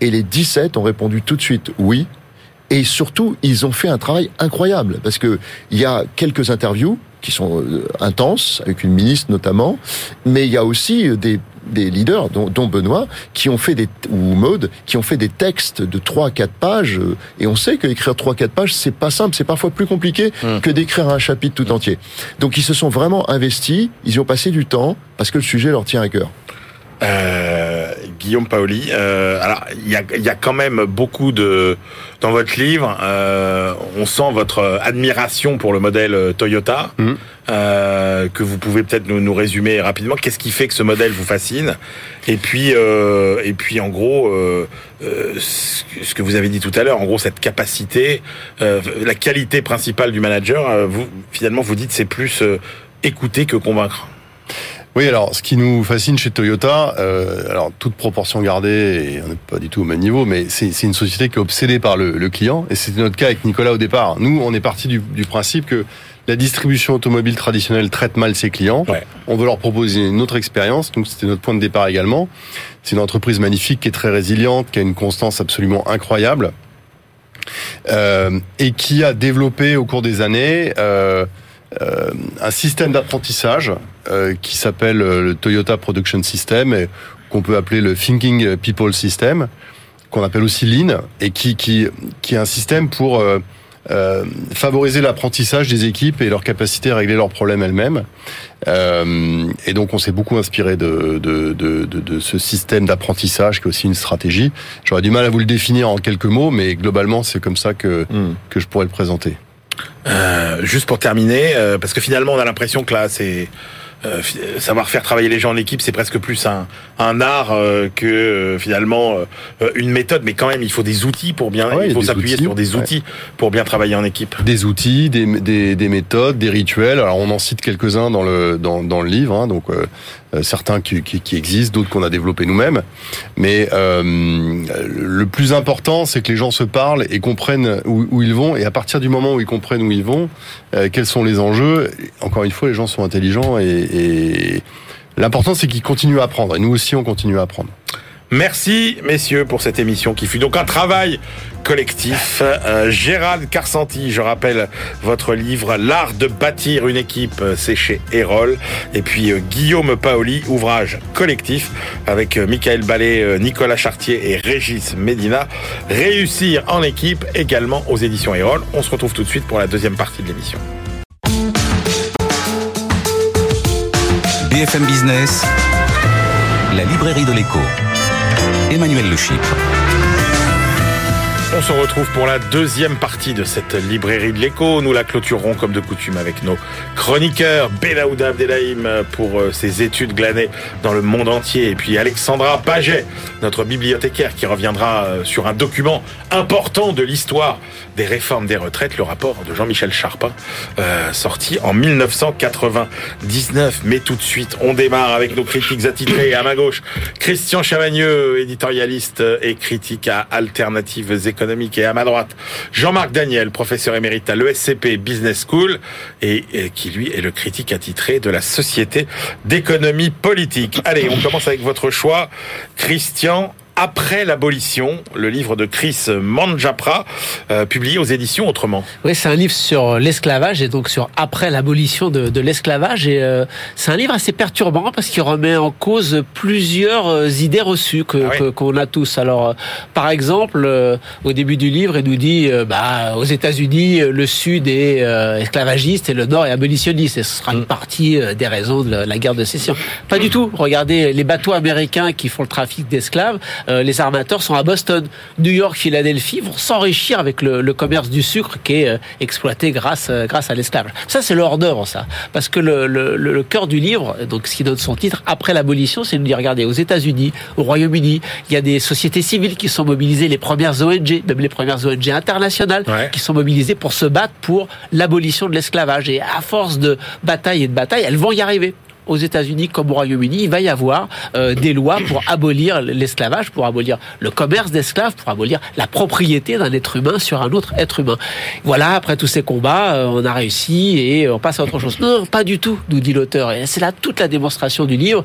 Speaker 3: et les 17 ont répondu tout de suite oui. Et surtout, ils ont fait un travail incroyable parce que il y a quelques interviews qui sont euh, intenses avec une ministre notamment, mais il y a aussi euh, des des leaders, dont, dont Benoît, qui ont fait des ou Maude, qui ont fait des textes de 3 à 4 pages. euh, Et on sait que écrire 3 à 4 pages, c'est pas simple, c'est parfois plus compliqué que d'écrire un chapitre tout entier. Donc ils se sont vraiment investis, ils y ont passé du temps parce que le sujet leur tient à cœur.
Speaker 2: Euh, Guillaume Paoli. Euh, alors, il y a, y a quand même beaucoup de dans votre livre. euh, on sent votre admiration pour le modèle Toyota, euh, que vous pouvez peut-être nous, nous résumer rapidement. Qu'est-ce qui fait que ce modèle vous fascine? Et puis, euh, et puis, en gros, euh, ce que- ce que vous avez dit tout à l'heure, en gros, cette capacité, euh, la qualité principale du manager, euh, vous finalement, vous dites, c'est plus euh, écouter que convaincre.
Speaker 4: Oui, alors ce qui nous fascine chez Toyota, euh, alors toute proportion gardée, et on n'est pas du tout au même niveau, mais c'est c'est une société qui est obsédée par le, le client, et c'était notre cas avec Nicolas au départ. Nous, on est parti du, du principe que la distribution automobile traditionnelle traite mal ses clients.
Speaker 2: Ouais.
Speaker 4: On veut leur proposer une autre expérience, donc c'était notre point de départ également. C'est une entreprise magnifique qui est très résiliente, qui a une constance absolument incroyable, euh, et qui a développé au cours des années euh, euh, un système d'apprentissage euh, qui s'appelle euh, le Toyota Production System, et qu'on peut appeler le Thinking People System, qu'on appelle aussi Lean, et qui, qui, qui est un système pour euh, euh, favoriser l'apprentissage des équipes et leur capacité à régler leurs problèmes elles-mêmes. Euh, et donc on s'est beaucoup inspiré de, de, de, de, ce système d'apprentissage qui est aussi une stratégie. J'aurais du mal à vous le définir en quelques mots, mais globalement c'est comme ça que,
Speaker 3: Hmm.
Speaker 4: que je pourrais le présenter.
Speaker 2: Euh, juste pour terminer, euh, parce que finalement on a l'impression que là c'est euh, savoir faire travailler les gens en équipe, c'est presque plus un, un art euh, que euh, finalement euh, une méthode, mais quand même il faut des outils pour bien,
Speaker 4: Ouais, il
Speaker 2: faut s'appuyer sur des
Speaker 4: ouais.
Speaker 2: outils pour bien travailler en équipe.
Speaker 4: Des outils, des, des, des méthodes, des rituels. Alors on en cite quelques-uns dans le dans, dans le livre, hein, donc certains qui, qui, qui existent, d'autres qu'on a développés nous-mêmes. Mais euh, le plus important, c'est que les gens se parlent et comprennent où, où ils vont. Et à partir du moment où ils comprennent où ils vont, euh, quels sont les enjeux. Encore une fois, les gens sont intelligents et, et l'important c'est qu'ils continuent à apprendre. Et nous aussi, on continue à apprendre.
Speaker 2: Merci messieurs pour cette émission qui fut donc un travail collectif. Euh, Gérald Carsanti, je rappelle votre livre L'art de bâtir une équipe, euh, c'est chez Erol. Et puis euh, Guillaume Paoli, ouvrage collectif avec Michael Ballet, Nicolas Chartier et Régis Medina. Réussir en équipe également aux éditions Erol. On se retrouve tout de suite pour la deuxième partie de l'émission.
Speaker 1: BFM Business, la librairie de l'écho. Emmanuel Le.
Speaker 2: On se retrouve pour la deuxième partie de cette librairie de l'écho. Nous la clôturerons comme de coutume avec nos chroniqueurs. Belaouda Abdelhaim pour euh, ses études glanées dans le monde entier. Et puis Alexandra Paget, notre bibliothécaire qui reviendra euh, sur un document important de l'histoire des réformes des retraites, le rapport de Jean-Michel Charpin, euh, sorti en 1999. Mais tout de suite, on démarre avec nos critiques attitrés. À ma gauche, Christian Chavagneux, éditorialiste et critique à Alternatives économiques. Et à ma droite, Jean-Marc Daniel, professeur émérite à l'ESCP Business School et, et qui lui est le critique attitré de la Société d'économie politique. Allez, on commence avec votre choix. Christian, après l'abolition, le livre de Chris Manjapra, euh, publié aux éditions Autrement.
Speaker 5: Oui, c'est un livre sur l'esclavage et donc sur après l'abolition de, de l'esclavage. Et euh, c'est un livre assez perturbant parce qu'il remet en cause plusieurs euh, idées reçues que
Speaker 2: Ah oui.
Speaker 5: qu'on a tous. Alors, euh, par exemple, euh, au début du livre, il nous dit, bah, aux États-Unis, le Sud est euh, esclavagiste et le Nord est abolitionniste. Et ce sera
Speaker 2: Mm.
Speaker 5: une partie euh, des raisons de la, la guerre de sécession. Pas du tout. Regardez les bateaux américains qui font le trafic d'esclaves. Euh, les armateurs sont à Boston, New York, Philadelphie vont s'enrichir avec le, le commerce du sucre qui est euh, exploité grâce euh, grâce à l'esclavage. Ça c'est le hors d'œuvre ça, parce que le, le, le- le cœur du livre, donc ce qui donne son titre après l'abolition, c'est de dire regardez aux États-Unis, au Royaume-Uni, il y a des sociétés civiles qui sont mobilisées, les premières ONG, même les premières ONG internationales
Speaker 2: Ouais.
Speaker 5: qui sont mobilisées pour se battre pour l'abolition de l'esclavage. Et à force de bataille et de bataille, elles vont y arriver aux États-Unis comme au Royaume-Uni, il va y avoir euh, des lois pour abolir l'esclavage, pour abolir le commerce d'esclaves, pour abolir la propriété d'un être humain sur un autre être humain. Voilà, après tous ces combats, euh, on a réussi et on passe à autre chose. Non, pas du tout, nous dit l'auteur. Et c'est là toute la démonstration du livre.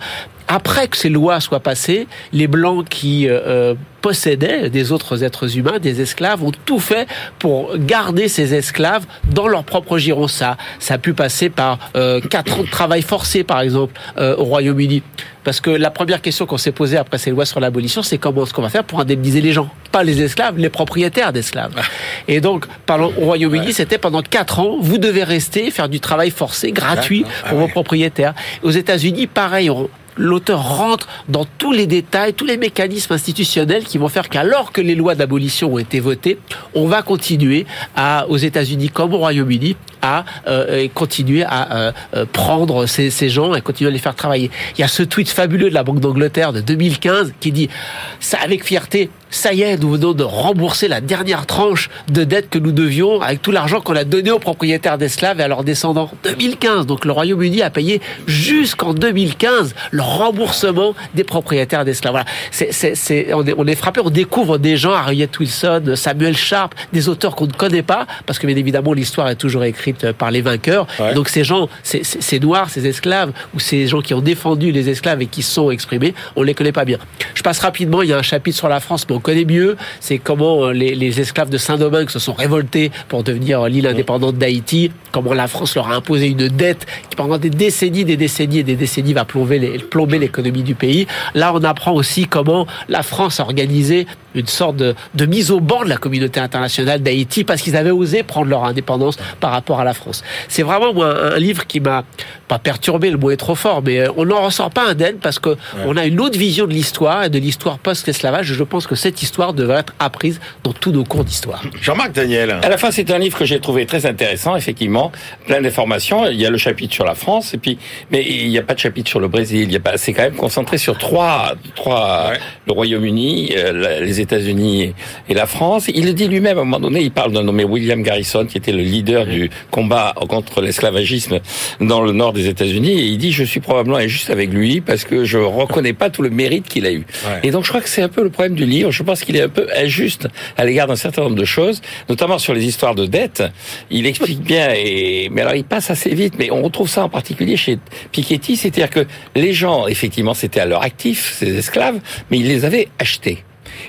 Speaker 5: Après que ces lois soient passées, les Blancs qui euh, euh, possédaient des autres êtres humains, des esclaves, ont tout fait pour garder ces esclaves dans leur propre giron. Ça, ça a pu passer par euh, quatre ans de travail forcé, par exemple, euh, au Royaume-Uni. Parce que la première question qu'on s'est posée après ces lois sur l'abolition, c'est comment est-ce qu'on va faire pour indemniser les gens? Pas les esclaves, les propriétaires d'esclaves. Et donc, parlons au Royaume-Uni, c'était pendant quatre ans, vous devez rester, faire du travail forcé, gratuit
Speaker 2: D'accord. Ah
Speaker 5: pour vos propriétaires. Aux États-Unis, pareil, on- l'auteur rentre dans tous les détails, tous les mécanismes institutionnels qui vont faire qu'alors que les lois d'abolition ont été votées, on va continuer à, aux États-Unis comme au Royaume-Uni, à euh, continuer à euh, euh, prendre ces, gens et continuer à les faire travailler. Il y a ce tweet fabuleux de la Banque d'Angleterre de 2015 qui dit ça avec fierté ça y est, nous venons de rembourser la dernière tranche de dette que nous devions avec tout l'argent qu'on a donné aux propriétaires d'esclaves et à leurs descendants. 2015, donc le Royaume-Uni a payé jusqu'en 2015 le remboursement des propriétaires d'esclaves. Voilà, c'est, c'est, c'est, on, est, on est frappé, on découvre des gens, Harriet Wilson, Samuel Sharp, des auteurs qu'on ne connaît pas, parce que bien évidemment l'histoire est toujours écrite par les vainqueurs.
Speaker 2: Ouais.
Speaker 5: Donc ces gens, ces, ces, ces noirs, ces esclaves, ou ces gens qui ont défendu les esclaves et qui sont exprimés, on les connaît pas bien. Je passe rapidement, il y a un chapitre sur la France, mais on connaît mieux, c'est comment euh, les, les esclaves de Saint-Domingue se sont révoltés pour devenir l'île indépendante d'Haïti, comment la France leur a imposé une dette qui pendant des décennies, des décennies et des décennies va plomber les- plomber l'économie du pays. Là, on apprend aussi comment la France a organisé une sorte de, de mise au banc de la communauté internationale d'Haïti parce qu'ils avaient osé prendre leur indépendance par rapport à la France. C'est vraiment moi, un, un livre qui m'a pas perturbé, le mot est trop fort, mais euh, on n'en ressort pas indemne parce que on a une autre vision de l'histoire et de l'histoire post-esclavage. Je pense que cette histoire devrait être apprise dans tous nos cours d'histoire.
Speaker 2: Jean-Marc Daniel.
Speaker 6: À la fin, c'est un livre que j'ai trouvé très intéressant, effectivement, plein d'informations. Il y a le chapitre sur la France, et puis, mais il n'y a pas de chapitre sur le Brésil. Il y a pas, c'est quand même concentré sur trois, trois,
Speaker 2: Ouais.
Speaker 6: le Royaume-Uni, euh, les États-Unis et la France. Il le dit lui-même à un moment donné. Il parle d'un nommé William Garrison, qui était le leader du combat contre l'esclavagisme dans le nord des États-Unis, et il dit je suis probablement injuste avec lui parce que je reconnais pas tout le mérite qu'il a eu.
Speaker 2: Ouais.
Speaker 6: Et donc je crois que c'est un peu le problème du livre. Je pense qu'il est un peu injuste à l'égard d'un certain nombre de choses, notamment sur les histoires de dette. Il explique bien, et mais alors il passe assez vite. Mais on retrouve ça en particulier chez Piketty, c'est-à-dire que les gens, effectivement, c'était à leur actif, ces esclaves, mais ils les avaient achetés.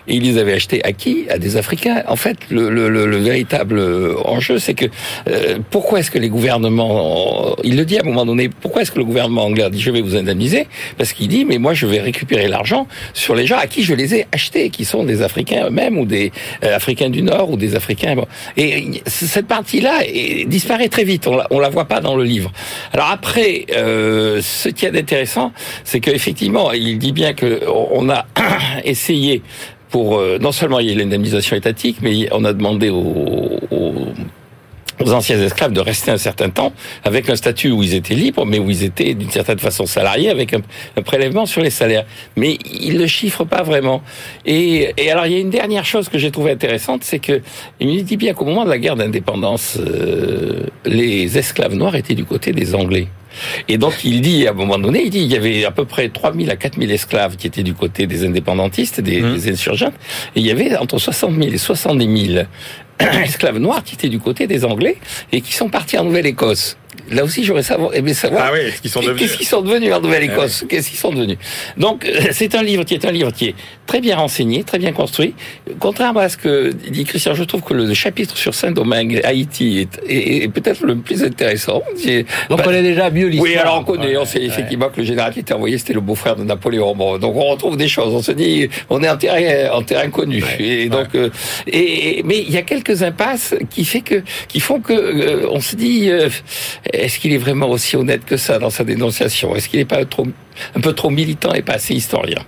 Speaker 6: Et ils les avaient achetés à qui? À des Africains. En fait, le, le, le, le véritable enjeu, c'est que euh, pourquoi est-ce que les gouvernements, il le dit à un moment donné, pourquoi est-ce que le gouvernement anglais dit je vais vous indemniser? Parce qu'il dit mais moi je vais récupérer l'argent sur les gens à qui je les ai achetés, qui sont des Africains eux-mêmes ou des euh, Africains du Nord ou des Africains. Bon. Et cette partie-là disparaît très vite. On la, on la voit pas dans le livre. Alors après, euh, ce qui est intéressant, c'est qu'effectivement, il dit bien que on a (clears throat) essayé pour euh, non seulement il y a l'indemnisation étatique, mais on a demandé aux, aux, aux anciens esclaves de rester un certain temps avec un statut où ils étaient libres, mais où ils étaient d'une certaine façon salariés avec un, un prélèvement sur les salaires. Mais ils le chiffrent pas vraiment. Et, et alors il y a une dernière chose que j'ai trouvée intéressante, c'est que il dit bien qu'au moment de la guerre d'indépendance, euh, les esclaves noirs étaient du côté des Anglais. Et donc il dit à un moment donné, il dit il y avait à peu près 3000 à 4000 esclaves qui étaient du côté des indépendantistes, des,
Speaker 2: Mmh.
Speaker 6: des insurgents, et il y avait entre 60 000 et 70 000 (coughs) esclaves noirs qui étaient du côté des Anglais et qui sont partis en Nouvelle-Écosse. Là aussi, j'aurais savoir, aimé savoir
Speaker 2: Ah oui, ce qu'ils sont devenus.
Speaker 6: Qu'est-ce qu'ils sont devenus en Nouvelle-Écosse Qu'est-ce qu'ils sont devenus Donc, euh, c'est un livre qui est un livre qui est très bien renseigné, très bien construit. Contrairement à ce que dit Christian, je trouve que le chapitre sur Saint-Domingue, Haïti, est, est- est peut-être le plus intéressant. C'est-
Speaker 5: On connaît déjà mieux l'histoire.
Speaker 6: oui, alors on connaît,
Speaker 5: Ouais,
Speaker 6: on sait
Speaker 5: ouais.
Speaker 6: effectivement que le général qui était envoyé, c'était le beau-frère de Napoléon. Bon, donc on retrouve des choses. On se dit, on est en terrain, en terrain connu. et donc, euh, et, mais il y a quelques impasses qui fait que, qui font que, euh, on se dit, euh, est-ce qu'il est vraiment aussi honnête que ça dans sa dénonciation? Est-ce qu'il n'est pas trop, un peu trop militant et pas assez historien?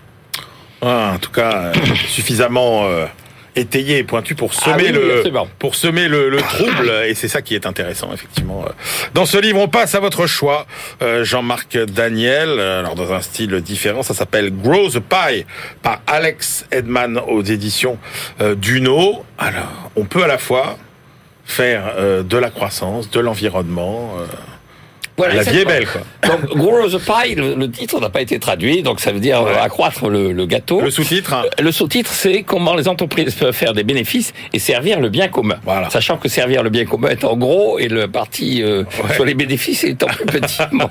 Speaker 2: Ah, en tout cas, euh, (coughs) suffisamment euh, étayé et pointu pour semer
Speaker 6: Ah oui, oui,
Speaker 2: le
Speaker 6: absolument.
Speaker 2: pour semer le, le trouble (coughs) et c'est ça qui est intéressant effectivement. Dans ce livre, on passe à votre choix, euh, Jean-Marc Daniel. Alors dans un style différent, ça s'appelle Grow the Pie par Alex Edman aux éditions euh, Duno. Alors, on peut à la fois faire euh, de la croissance, de l'environnement.
Speaker 6: Voilà,
Speaker 2: la vie est belle, quoi.
Speaker 6: Donc, Grow the Pie, le, le titre n'a pas été traduit, donc ça veut dire
Speaker 2: Ouais.
Speaker 6: euh, accroître le, le gâteau.
Speaker 2: Le sous-titre. hein.
Speaker 6: Le sous-titre, c'est comment les entreprises peuvent faire des bénéfices et servir le bien commun.
Speaker 2: Voilà.
Speaker 6: Sachant que servir le bien commun est en gros et le parti euh,
Speaker 2: Ouais.
Speaker 6: sur les bénéfices est en plus petit. (laughs) Bon.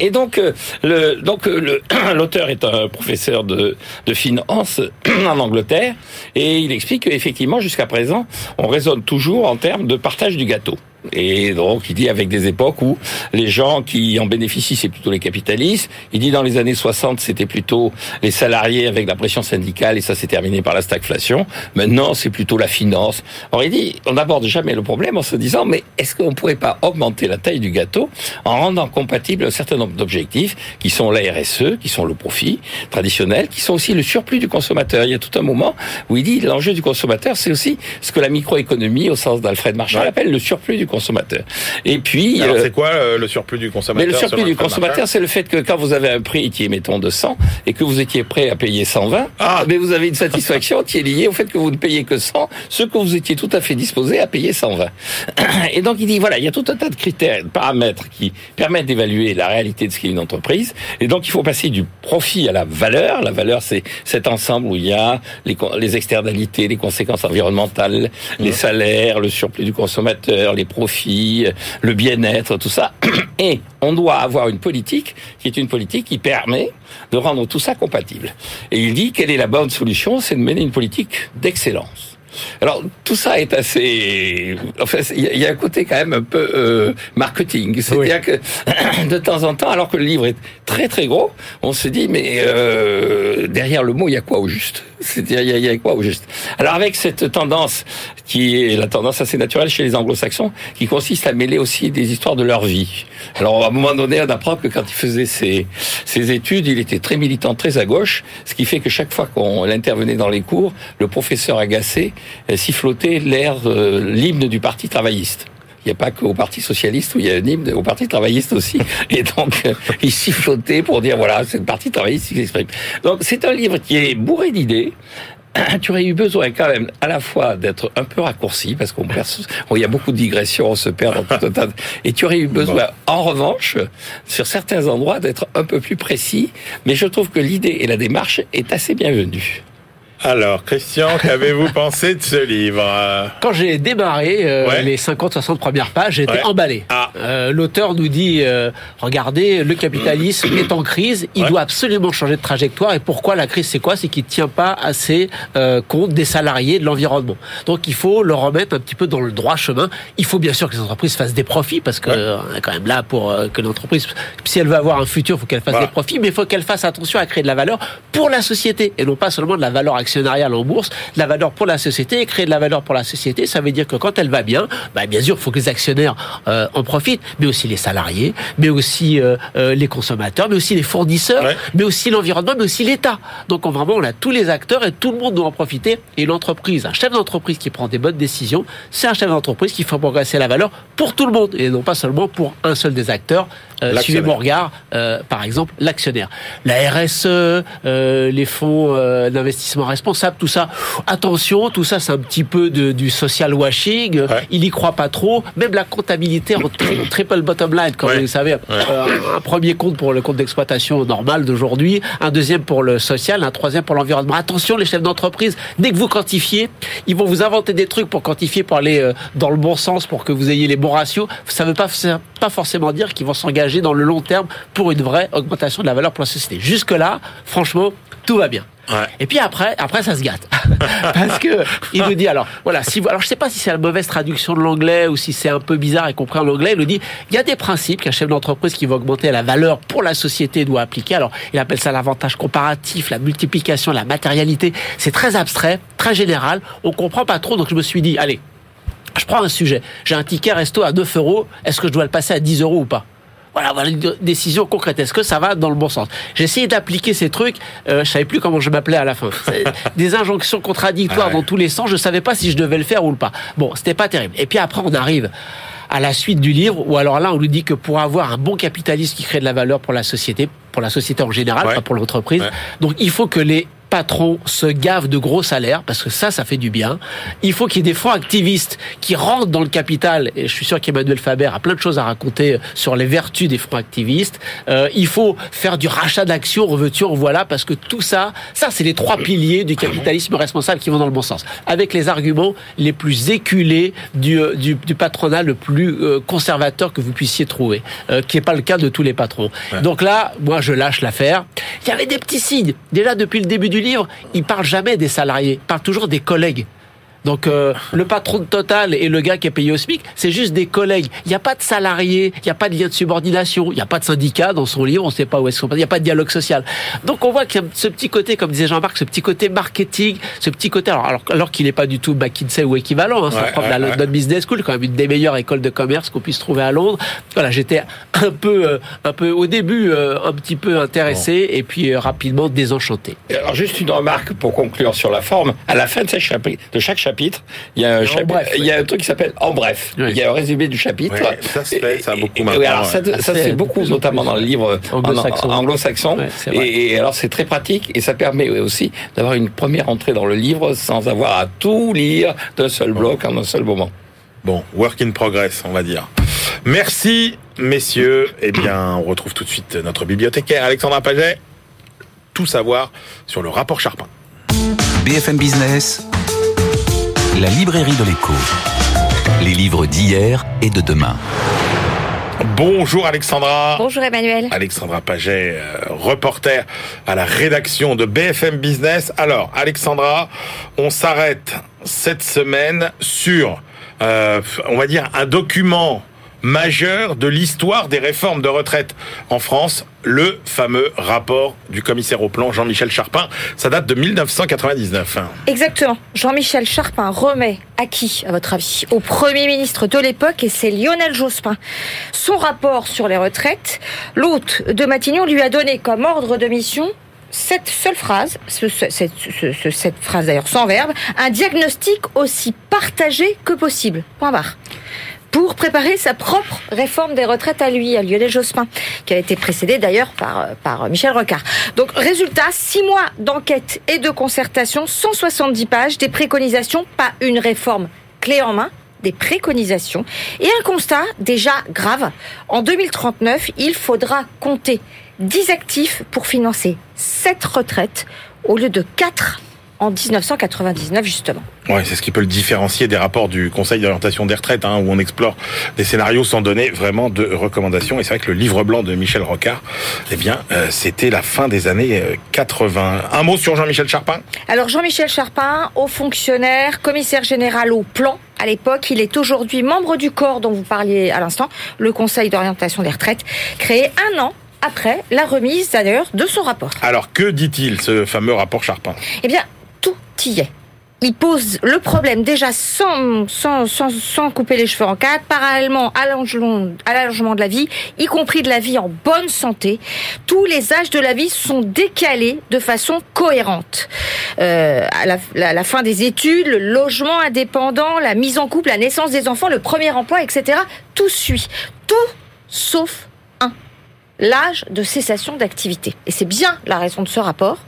Speaker 6: Et donc, euh, le, donc euh, le- (clears throat) l'auteur est un professeur de, de finance (clears throat) en Angleterre et il explique qu'effectivement, jusqu'à présent, on raisonne toujours en termes de partage du gâteau. Et donc, il dit avec des époques où les gens qui en bénéficient, c'est plutôt les capitalistes. Il dit dans les années 60, c'était plutôt les salariés avec la pression syndicale et ça s'est terminé par la stagflation. Maintenant, c'est plutôt la finance. Alors, il dit, on n'aborde jamais le problème en se disant, mais est-ce qu'on pourrait pas augmenter la taille du gâteau en rendant compatible un certain nombre d'objectifs qui sont la RSE, qui sont le profit traditionnel, qui sont aussi le surplus du consommateur. Il y a tout un moment où il dit, l'enjeu du consommateur, c'est aussi ce que la microéconomie, au sens d'Alfred Marshall,
Speaker 2: Ouais.
Speaker 6: appelle le surplus du consommateur. Consommateur. Et puis,
Speaker 2: Alors
Speaker 6: euh,
Speaker 2: c'est quoi euh, le surplus du consommateur
Speaker 6: mais le surplus du consommateur, c'est le fait que quand vous avez un prix qui est, mettons, de 100 et que vous étiez prêt à payer 120,
Speaker 2: Ah.
Speaker 6: mais vous avez une satisfaction qui est liée au fait que vous ne payez que 100, ce que vous étiez tout à fait disposé à payer 120. Et donc, il dit, voilà, il y a tout un tas de critères, de paramètres qui permettent d'évaluer la réalité de ce qu'est une entreprise. Et donc, il faut passer du profit à la valeur. La valeur, c'est cet ensemble où il y a les, externalités, les conséquences environnementales, les salaires, le surplus du consommateur, les profits, le bien-être, tout ça. (clears throat) Et on doit avoir une politique qui est une politique qui permet de rendre tout ça compatible. Et il dit quelle est la bonne solution C'est de mener une politique d'excellence. Alors tout ça est assez. Enfin, il y a- il y a un côté quand même un peu euh, marketing. C'est-à-dire que (clears throat) de temps en temps, alors que le livre est très très gros, on se dit mais euh, derrière le mot il y a quoi au juste? C'est-à-dire il y a- quoi au juste? Alors avec cette tendance qui est la tendance assez naturelle chez les Anglo-Saxons, qui consiste à mêler aussi des histoires de leur vie. Alors à un moment donné, on apprend que quand il faisait ses, ses études, il était très militant, très à gauche, ce qui fait que chaque fois qu'on intervenait dans les cours, le professeur agacé euh, sifflotait l'air, euh, l'hymne du Parti travailliste. Il n'y a pas qu'au Parti socialiste où il y a un hymne, au Parti travailliste aussi. (laughs) Et donc, euh, il sifflotait pour dire, voilà, c'est le Parti travailliste qui s'exprime. Donc, c'est un livre qui est bourré d'idées. (clears throat) Tu aurais eu besoin quand même à la fois d'être un peu raccourci parce qu'on perd, il y a beaucoup de digressions, on se perd dans tout un tas. Et tu aurais eu besoin, en revanche, sur certains endroits, d'être un peu plus précis. Mais je trouve que l'idée et la démarche est assez bienvenue.
Speaker 2: Alors, Christian, qu'avez-vous (laughs) pensé de ce livre Euh,
Speaker 5: Quand j'ai démarré euh,
Speaker 2: Ouais.
Speaker 5: les 50-60 premières pages, j'étais
Speaker 2: Ouais.
Speaker 5: emballé.
Speaker 2: Ah.
Speaker 5: Euh, L'auteur nous dit, euh, regardez, le capitalisme est en crise, il
Speaker 2: Ouais.
Speaker 5: doit absolument changer de trajectoire. Et pourquoi la crise, c'est quoi? C'est qu'il ne tient pas assez compte des salariés, de l'environnement. Donc il faut le remettre un petit peu dans le droit chemin. Il faut bien sûr que les entreprises fassent des profits, parce que
Speaker 2: Ouais.
Speaker 5: euh, on est quand même là pour que l'entreprise, si elle veut avoir un futur, il faut qu'elle fasse
Speaker 2: Voilà.
Speaker 5: des profits, mais il faut qu'elle fasse attention à créer de la valeur pour la société, et non pas seulement de la valeur actionnariale en bourse, de la valeur pour la société, et créer de la valeur pour la société, ça veut dire que quand elle va bien, bah, bien sûr, il faut que les actionnaires euh, en profitent, mais aussi les salariés, mais aussi euh, euh, les consommateurs, mais aussi les fournisseurs,
Speaker 2: Ouais.
Speaker 5: mais aussi l'environnement, mais aussi l'État. Donc on, vraiment, on a tous les acteurs et tout le monde doit en profiter. Et l'entreprise, un chef d'entreprise qui prend des bonnes décisions, c'est un chef d'entreprise qui fait progresser la valeur pour tout le monde, et non pas seulement pour un seul des acteurs. Euh, suivez mon regard, euh, par exemple, l'actionnaire. La RSE, euh, les fonds euh, d'investissement responsable, tout ça. Attention, tout ça, c'est un petit peu de, du social washing.
Speaker 2: Ouais.
Speaker 5: Il y croit pas trop. Même la comptabilité en tri- (coughs) triple bottom line, comme
Speaker 2: Ouais.
Speaker 5: vous le savez. Euh, un premier compte pour le compte d'exploitation normal d'aujourd'hui, un deuxième pour le social, un troisième pour l'environnement. Attention, les chefs d'entreprise, dès que vous quantifiez, ils vont vous inventer des trucs pour quantifier, pour aller euh, dans le bon sens, pour que vous ayez les bons ratios. Ça ne veut pas, pas forcément dire qu'ils vont s'engager dans le long terme pour une vraie augmentation de la valeur pour la société. Jusque-là, franchement, tout va bien.
Speaker 2: Ouais.
Speaker 5: Et puis après, après ça se gâte, (laughs) parce que il nous dit alors voilà si vous, alors je sais pas si c'est la mauvaise traduction de l'anglais ou si c'est un peu bizarre et compris en anglais. Il nous dit il y a des principes qu'un chef d'entreprise qui va augmenter la valeur pour la société doit appliquer. Alors il appelle ça l'avantage comparatif, la multiplication, la matérialité. C'est très abstrait, très général. On comprend pas trop. Donc je me suis dit allez, je prends un sujet. J'ai un ticket resto à 9 euros. Est-ce que je dois le passer à 10 euros ou pas? Voilà, voilà une décision concrète. Est-ce que ça va dans le bon sens? J'ai essayé d'appliquer ces trucs. Euh, je savais plus comment je m'appelais à la fin. (laughs) Des injonctions contradictoires
Speaker 2: Ouais.
Speaker 5: dans tous les sens. Je savais pas si je devais le faire ou pas. Bon, c'était pas terrible. Et puis après, on arrive à la suite du livre où alors là, on nous dit que pour avoir un bon capitaliste qui crée de la valeur pour la société, pour la société en général,
Speaker 2: Ouais.
Speaker 5: pas pour l'entreprise,
Speaker 2: Ouais.
Speaker 5: donc il faut que les patrons se gavent de gros salaires parce que ça, ça fait du bien. Il faut qu'il y ait des fonds activistes qui rentrent dans le capital et je suis sûr qu'Emmanuel Faber a plein de choses à raconter sur les vertus des fonds activistes. Euh, il faut faire du rachat d'actions, revêture, voilà, parce que tout ça, ça c'est les trois piliers du capitalisme responsable qui vont dans le bon sens. Avec les arguments les plus éculés du, euh, du, du patronat le plus euh, conservateur que vous puissiez trouver, euh, qui n'est pas le cas de tous les patrons. Donc là, moi je lâche l'affaire. Il y avait des petits signes. Déjà depuis le début du livre, il parle jamais des salariés, il parle toujours des collègues. Donc euh, le patron de Total et le gars qui est payé au SMIC, c'est juste des collègues. Il n'y a pas de salariés, il n'y a pas de lien de subordination, il n'y a pas de syndicat dans son livre, on ne sait pas où est-ce qu'on il n'y a pas de dialogue social. Donc on voit qu'il y a ce petit côté, comme disait Jean-Marc, ce petit côté marketing, ce petit côté, alors, alors, alors qu'il n'est pas du tout McKinsey ou équivalent, hein, c'est
Speaker 2: Ouais,
Speaker 5: de la
Speaker 2: ouais.
Speaker 5: London Business School, quand même une des meilleures écoles de commerce qu'on puisse trouver à Londres. Voilà, j'étais un peu, euh, un peu au début euh, un petit peu intéressé et puis rapidement désenchanté.
Speaker 6: Alors juste une remarque pour conclure sur la forme. À la fin de chaque chapitre, de chaque chapitre chapitre, il y a un,
Speaker 5: En
Speaker 6: chapitre-
Speaker 5: bref,
Speaker 6: il y a un truc qui s'appelle en bref.
Speaker 5: Oui.
Speaker 6: Il y a un résumé du chapitre.
Speaker 2: Ouais, ça se fait, ça beaucoup maintenant,
Speaker 6: alors ça,
Speaker 5: ouais.
Speaker 6: ça
Speaker 5: C'est
Speaker 6: beaucoup, notamment
Speaker 5: plus,
Speaker 6: dans le livre
Speaker 5: Anglo-saxon. Ouais,
Speaker 6: et alors c'est très pratique et ça permet aussi d'avoir une première entrée dans le livre sans avoir à tout lire d'un seul bloc en un seul moment.
Speaker 2: Bon, work in progress, on va dire. Merci, messieurs. Eh bien, on retrouve tout de suite notre bibliothécaire Alexandra Paget. Tout savoir sur le rapport Charpin.
Speaker 1: BFM Business, la librairie de l'écho. Les livres d'hier et de demain.
Speaker 2: Bonjour Alexandra.
Speaker 7: Bonjour Emmanuel.
Speaker 2: Alexandra Paget, euh, reporter à la rédaction de BFM Business. Alors, Alexandra, on s'arrête cette semaine sur, euh, on va dire, un document majeur de l'histoire des réformes de retraite en France, le fameux rapport du commissaire au plan Jean-Michel Charpin. Ça date de 1999. hein.
Speaker 7: Exactement. Jean-Michel Charpin remet à qui, à votre avis Au Premier ministre de l'époque, et c'est Lionel Jospin. Son rapport sur les retraites, l'hôte de Matignon lui a donné comme ordre de mission cette seule phrase, ce- ce- cette, ce- ce- cette phrase d'ailleurs sans verbe, un diagnostic aussi partagé que possible. Point barre. Pour préparer sa propre réforme des retraites à lui, à Lionel Jospin, qui a été précédé d'ailleurs par, euh, par Michel Rocard. Donc, résultat, six mois d'enquête et de concertation, 170 pages, des préconisations, pas une réforme clé en main, des préconisations et un constat déjà grave. En 2039, il faudra compter 10 actifs pour financer 7 retraites au lieu de 4 en 1999 justement.
Speaker 2: Ouais, c'est ce qui peut le différencier des rapports du Conseil d'orientation des retraites, hein, où on explore des scénarios sans donner vraiment de recommandations. Et c'est vrai que le livre blanc de Michel Rocard, eh bien, euh, c'était la fin des années euh, 80. Un mot sur Jean-Michel Charpin?
Speaker 7: Alors Jean-Michel Charpin, haut fonctionnaire, commissaire général au plan à l'époque, il est aujourd'hui membre du corps dont vous parliez à l'instant, le Conseil d'orientation des retraites, créé un an après la remise d'ailleurs de son rapport.
Speaker 2: Alors, que dit-il, ce fameux rapport Charpin?
Speaker 7: Eh bien, Il pose le problème déjà sans, sans, sans, sans couper les cheveux en quatre, parallèlement à l'allongement de la vie, y compris de la vie en bonne santé. Tous les âges de la vie sont décalés de façon cohérente. Euh, à la, fin des études, le logement indépendant, la mise en couple, la naissance des enfants, le premier emploi, etc. Tout suit. Tout sauf l'âge de cessation d'activité. Et c'est bien la raison de ce rapport.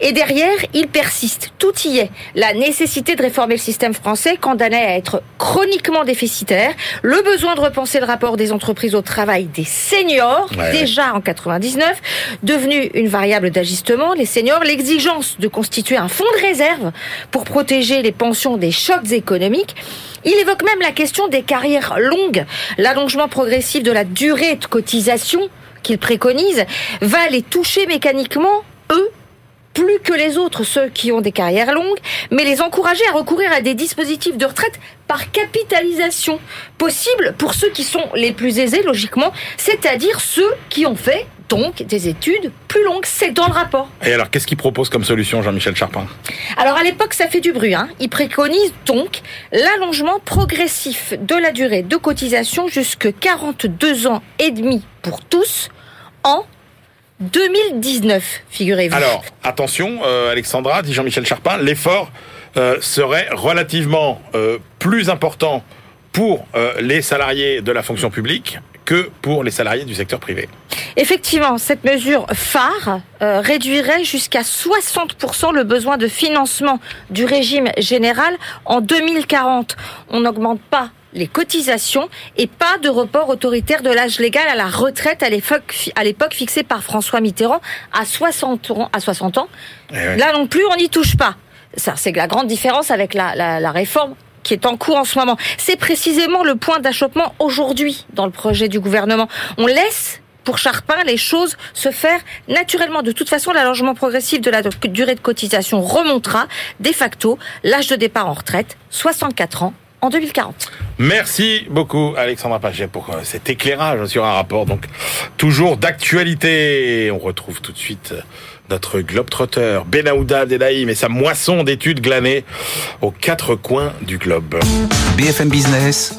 Speaker 7: Et derrière, il persiste. Tout y est. La nécessité de réformer le système français, condamné à être chroniquement déficitaire, le besoin de repenser le rapport des entreprises au travail des seniors,
Speaker 2: Ouais.
Speaker 7: déjà en 99, devenu une variable d'ajustement, les seniors, l'exigence de constituer un fonds de réserve pour protéger les pensions des chocs économiques, il évoque même la question des carrières longues. L'allongement progressif de la durée de cotisation qu'il préconise va les toucher mécaniquement, eux, plus que les autres, ceux qui ont des carrières longues, mais les encourager à recourir à des dispositifs de retraite par capitalisation, possible pour ceux qui sont les plus aisés, logiquement, c'est-à-dire ceux qui ont fait donc des études plus longues. C'est dans le rapport.
Speaker 2: Et alors, qu'est-ce qu'il propose comme solution, Jean-Michel Charpin?
Speaker 7: Alors à l'époque, ça fait du bruit. Hein. Il préconise donc l'allongement progressif de la durée de cotisation jusque 42 ans et demi pour tous en 2019, figurez-vous.
Speaker 2: Alors, attention, euh, Alexandra, dit Jean-Michel Charpin, l'effort euh, serait relativement euh, plus important pour les salariés de la fonction publique que pour les salariés du secteur privé.
Speaker 7: Effectivement, cette mesure phare réduirait jusqu'à 60% le besoin de financement du régime général en 2040. On n'augmente pas les cotisations et pas de report autoritaire de l'âge légal à la retraite à l'époque fixée par François Mitterrand à 60 ans. À 60 ans.
Speaker 2: Eh ouais.
Speaker 7: Là non plus, on n'y touche pas. Ça, c'est la grande différence avec la, la, la réforme qui est en cours en ce moment. C'est précisément le point d'achoppement aujourd'hui dans le projet du gouvernement. On laisse pour Charpin les choses se faire naturellement. De toute façon, l'allongement progressif de la durée de cotisation remontera de facto l'âge de départ en retraite, 64 ans en 2040.
Speaker 2: Merci beaucoup Alexandra Paget pour euh, cet éclairage sur un rapport donc toujours d'actualité. On retrouve tout de suite euh, notre globe-trotteur Benahouda Delaïm et sa moisson d'études glanées aux quatre coins du globe.
Speaker 1: BFM Business,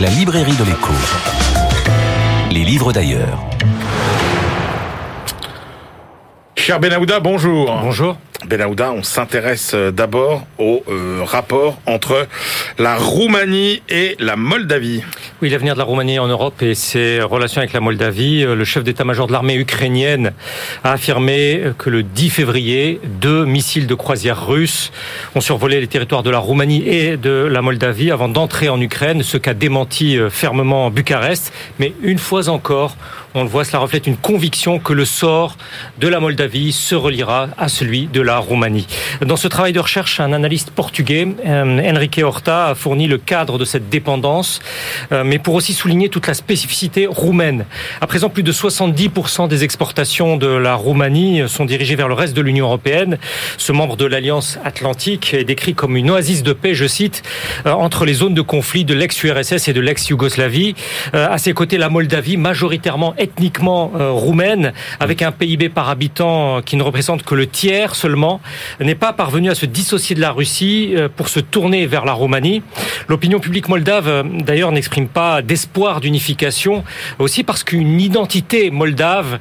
Speaker 1: la librairie de l'écho. Les livres d'ailleurs.
Speaker 2: Cher Benahouda, bonjour.
Speaker 8: Bonjour.
Speaker 2: Benahouda, on s'intéresse euh, d'abord au euh, rapport entre la Roumanie et la Moldavie.
Speaker 8: Oui, l'avenir de la Roumanie en Europe et ses relations avec la Moldavie. Euh, le chef d'état-major de l'armée ukrainienne a affirmé que le 10 février, deux missiles de croisière russes ont survolé les territoires de la Roumanie et de la Moldavie avant d'entrer en Ukraine, ce qu'a démenti fermement Bucarest. Mais une fois encore, on le voit, cela reflète une conviction que le sort de la Moldavie se reliera à celui de la Roumanie. Dans ce travail de recherche, un analyste portugais, euh, Enrique Horta, a fourni le cadre de cette dépendance, euh, mais pour aussi souligner toute la spécificité roumaine. À présent, plus de 70% des exportations de la Roumanie sont dirigées vers le reste de l'Union européenne. Ce membre de l'Alliance Atlantique est décrit comme une oasis de paix, je cite, euh, entre les zones de conflit de l'ex-URSS et de l'ex-Yougoslavie. À ses côtés, la Moldavie, majoritairement ethniquement roumaine, avec un PIB par habitant qui ne représente que le tiers seulement, n'est pas parvenue à se dissocier de la Russie euh, pour se tourner vers la Roumanie. L'opinion publique moldave, d'ailleurs, n'exprime pas d'espoir d'unification, aussi parce qu'une identité moldave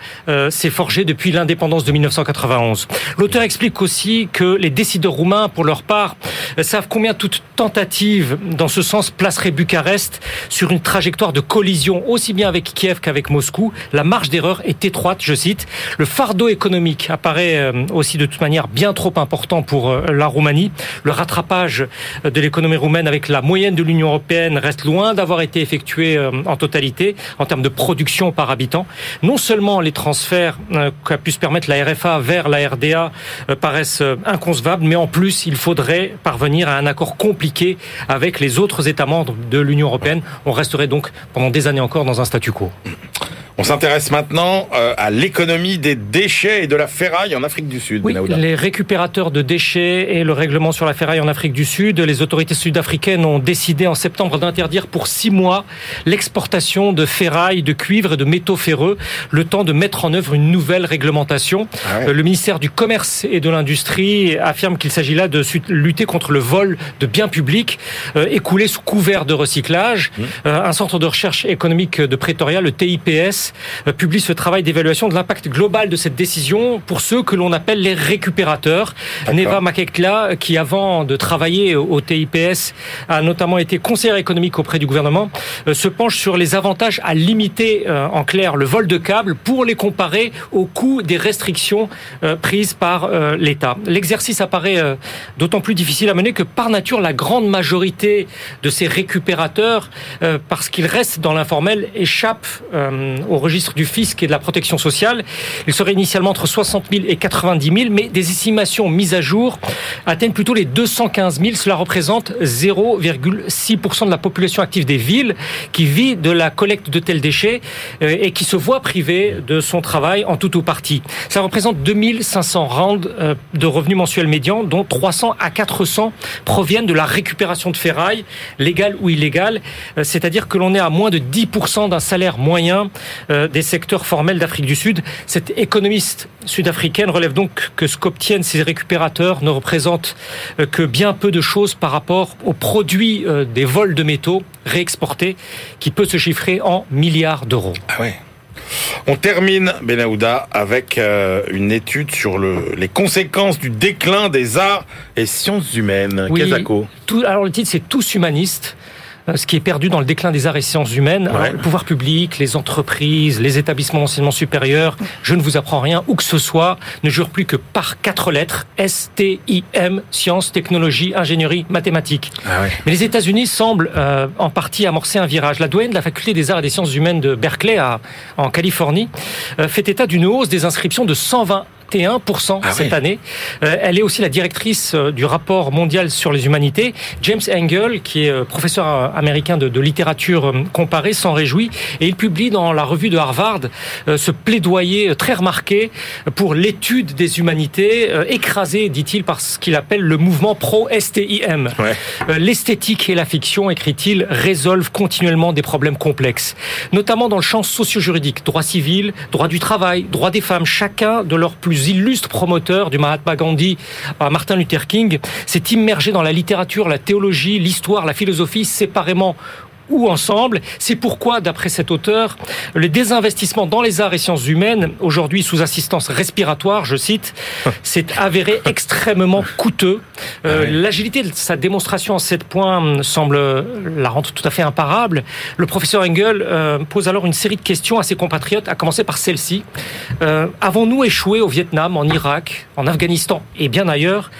Speaker 8: s'est forgée depuis l'indépendance de 1991. L'auteur explique aussi que les décideurs roumains, pour leur part, savent combien toute tentative dans ce sens placerait Bucarest sur une trajectoire de collision aussi bien avec Kiev qu'avec Moscou, la marge d'erreur est étroite, je cite. Le fardeau économique apparaît euh, aussi de toute manière bien trop important pour euh, la Roumanie. Le rattrapage de l'économie roumaine avec la moyenne de l'Union européenne reste loin d'avoir été effectué euh, en totalité en termes de production par habitant. Non seulement les transferts qu'a pu se permettre la RFA vers la RDA paraissent inconcevables, mais en plus il faudrait parvenir à un accord compliqué avec les autres États membres de l'Union européenne. On resterait donc pendant des années encore dans un statu quo.
Speaker 2: On s'intéresse maintenant euh, à l'économie des déchets et de la ferraille en Afrique du Sud.
Speaker 8: Oui, les récupérateurs de déchets et le règlement sur la ferraille en Afrique du Sud. Les autorités sud-africaines ont décidé en septembre d'interdire pour six mois l'exportation de ferraille, de cuivre et de métaux ferreux, le temps de mettre en œuvre une nouvelle réglementation. Ah le ministère du Commerce et de l'Industrie affirme qu'il s'agit là de lutter contre le vol de biens publics euh, écoulés sous couvert de recyclage. Mmh. Euh, un centre de recherche économique de Pretoria, le TIPS, euh, publie ce travail d'évaluation de l'impact global de cette décision pour ceux que l'on appelle les récupérateurs. Neva Makekla, qui avant de travailler au TIPS a notamment été conseillère économique auprès du gouvernement, euh, se penche sur les avantages à limiter euh, en clair le vol de câbles pour les comparer au coût des restrictions prises par l'État. L'exercice apparaît d'autant plus difficile à mener que par nature la grande majorité de ces récupérateurs, parce qu'ils restent dans l'informel, échappent au registre du fisc et de la protection sociale. Il serait initialement entre 60 000 et 90 000, mais des estimations mises à jour atteignent plutôt les 215 000. Cela représente 0,6% de la population active des villes qui vit de la collecte de tels déchets euh, et qui se voit privée de son travail en tout ou partie. Ça représente 2500 rands euh, de revenus mensuels médians, dont 300 à 400 proviennent de la récupération de ferraille, légale ou illégale. Euh, c'est-à-dire que l'on est à moins de 10% d'un salaire moyen des secteurs formels d'Afrique du Sud. Cette économiste sud-africaine relève donc que ce qu'obtiennent ces récupérateurs ne représente euh, que bien peu de choses par rapport aux produits euh, des vols de métaux réexportés qui peut se chiffrer en milliards d'euros.
Speaker 2: Ah. On termine, Benahouda, avec une étude sur le, les conséquences du déclin des arts et sciences humaines.
Speaker 8: Oui, tout, alors le titre, c'est Tous humanistes. Euh, ce qui est perdu dans le déclin des arts et sciences humaines. le pouvoir public, les entreprises, les établissements d'enseignement supérieur, je ne vous apprends rien, où que ce soit, ne jure plus que par quatre lettres, S-T-I-M, sciences, technologie, ingénierie, mathématiques. Ah Mais les États-Unis semblent euh, en partie amorcer un virage. La doyenne de la faculté des arts et des sciences humaines de Berkeley, à, en Californie, euh, fait état d'une hausse des inscriptions de 120 ah cette année. Euh, elle est aussi la directrice euh, du rapport mondial sur les humanités. James Engel, qui est euh, professeur américain de, de littérature comparée, s'en réjouit et il publie dans la revue de Harvard ce plaidoyer très remarqué pour l'étude des humanités, écrasé, dit-il, par ce qu'il appelle le mouvement pro-STIM. Ouais. L'esthétique et la fiction, écrit-il, résolvent continuellement des problèmes complexes, notamment dans le champ socio-juridique, droit civil, droit du travail, droit des femmes, chacun de leurs plus illustres promoteurs du Mahatma Gandhi à Martin Luther King s'est immergé dans la littérature, la théologie, l'histoire, la philosophie séparément ou ensemble. C'est pourquoi, d'après cet auteur, le désinvestissement dans les arts et sciences humaines, aujourd'hui sous assistance respiratoire, je cite, (laughs) s'est avéré extrêmement coûteux. Euh, L'agilité de sa démonstration en sept points semble la rendre tout à fait imparable. Le professeur Engel euh, pose alors une série de questions à ses compatriotes, à commencer par celle-ci. Euh, Avons-nous échoué au Vietnam, en Irak, en Afghanistan et bien ailleurs?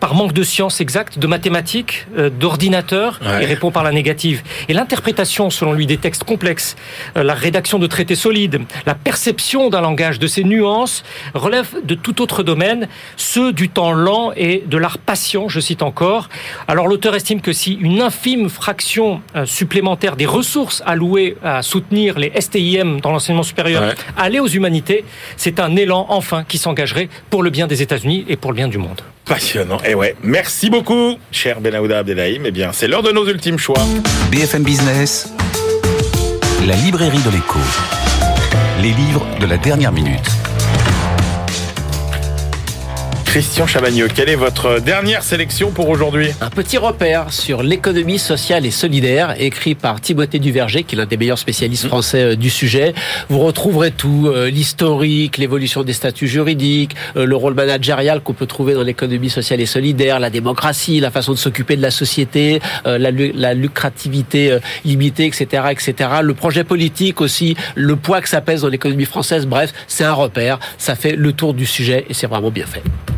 Speaker 8: Par manque de sciences exactes, de mathématiques, euh, d'ordinateurs,
Speaker 2: Ouais.
Speaker 8: répond par la négative. Et l'interprétation, selon lui, des textes complexes, euh, la rédaction de traités solides, la perception d'un langage, de ses nuances, relève de tout autre domaine, ceux du temps lent et de l'art patient, je cite encore. Alors l'auteur estime que si une infime fraction euh, supplémentaire des ressources allouées à soutenir les STIM dans l'enseignement supérieur
Speaker 2: Ouais.
Speaker 8: allait aux humanités, c'est un élan enfin qui s'engagerait pour le bien des États-Unis et pour le bien du monde.
Speaker 2: Passionnant. Et ouais, merci beaucoup, cher Benahouda Abdelhaim. Eh bien, c'est l'heure de nos ultimes choix.
Speaker 1: BFM Business, la librairie de l'écho. Les livres de la dernière minute.
Speaker 2: Christian Chavagneux, quelle est votre dernière sélection pour aujourd'hui?
Speaker 5: Un petit repère sur l'économie sociale et solidaire, écrit par Timothée Duverger, qui est l'un des meilleurs spécialistes français euh, du sujet. Vous retrouverez tout, euh, l'historique, l'évolution des statuts juridiques, euh, le rôle managérial qu'on peut trouver dans l'économie sociale et solidaire, la démocratie, la façon de s'occuper de la société, la, la lucrativité limitée, etc., etc. Le projet politique aussi, le poids que ça pèse dans l'économie française. Bref, c'est un repère. Ça fait le tour du sujet et c'est vraiment bien fait.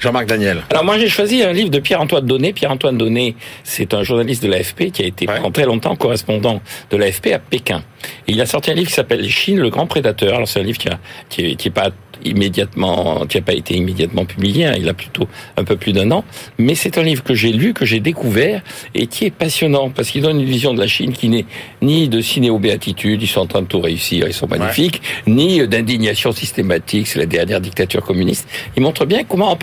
Speaker 2: Jean-Marc Daniel.
Speaker 6: Alors moi j'ai choisi un livre de Pierre-Antoine Donné. Pierre-Antoine Donné, c'est un journaliste de l'AFP qui a été
Speaker 2: Ouais.
Speaker 6: pendant très longtemps correspondant de l'AFP à Pékin. Et il a sorti un livre qui s'appelle Chine, le grand prédateur. Alors c'est un livre qui a, qui est, qui est pas immédiatement, qui a pas été immédiatement publié. hein. il a plutôt un peu plus d'un an. Mais c'est un livre que j'ai lu, que j'ai découvert et qui est passionnant parce qu'il donne une vision de la Chine qui n'est ni de cinéo-béatitude, ils sont en train de tout réussir, ils sont magnifiques, ni d'indignation systématique, c'est la dernière dictature communiste. Il montre bien comment, en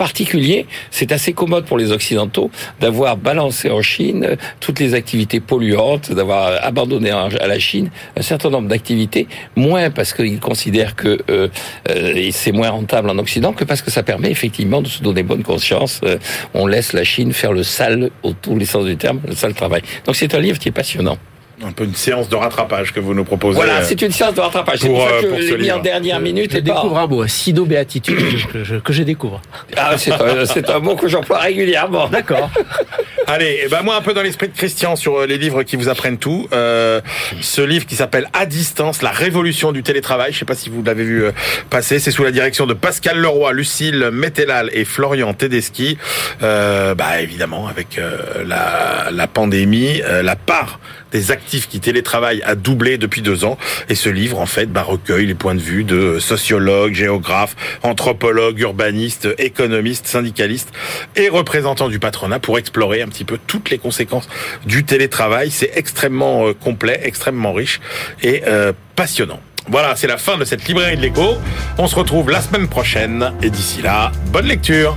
Speaker 6: c'est assez commode pour les Occidentaux d'avoir balancé en Chine euh, toutes les activités polluantes, d'avoir abandonné en- à la Chine un certain nombre d'activités, moins parce qu'ils considèrent que euh, euh, c'est moins rentable en Occident que parce que ça permet effectivement de se donner bonne conscience. Euh, on laisse la Chine faire le sale, au tous les sens du terme, le sale travail. Donc c'est un livre qui est passionnant.
Speaker 2: Un peu une séance de rattrapage que vous nous proposez.
Speaker 6: Voilà,
Speaker 2: euh,
Speaker 6: c'est une séance de rattrapage. C'est
Speaker 2: pour,
Speaker 6: pour ça
Speaker 2: euh,
Speaker 6: que
Speaker 2: pour
Speaker 6: je
Speaker 2: ce
Speaker 6: l'ai mis en dernière minute
Speaker 5: Je
Speaker 6: et pas...
Speaker 5: découvre un mot, sido-béatitude, que, je, que je découvre.
Speaker 6: Ah, c'est un, c'est un mot que j'emploie régulièrement.
Speaker 5: D'accord.
Speaker 2: Allez, eh ben moi un peu dans l'esprit de Christian sur euh, les livres qui vous apprennent tout. Euh, ce livre qui s'appelle À distance, la révolution du télétravail. Je sais pas si vous l'avez vu euh, passer. C'est sous la direction de Pascal Leroy, Lucille Métellal et Florian Tedeschi. Euh, bah évidemment avec euh, la, la pandémie, euh, la part des actifs qui télétravaillent a doublé depuis deux ans. Et ce livre, en fait, bah, recueille les points de vue de sociologues, géographes, anthropologues, urbanistes, économistes, syndicalistes et représentants du patronat pour explorer un petit peu toutes les conséquences du télétravail. C'est extrêmement euh, complet, extrêmement riche et euh, passionnant. Voilà, c'est la fin de cette librairie de l'écho. On se retrouve la semaine prochaine et d'ici là, bonne lecture.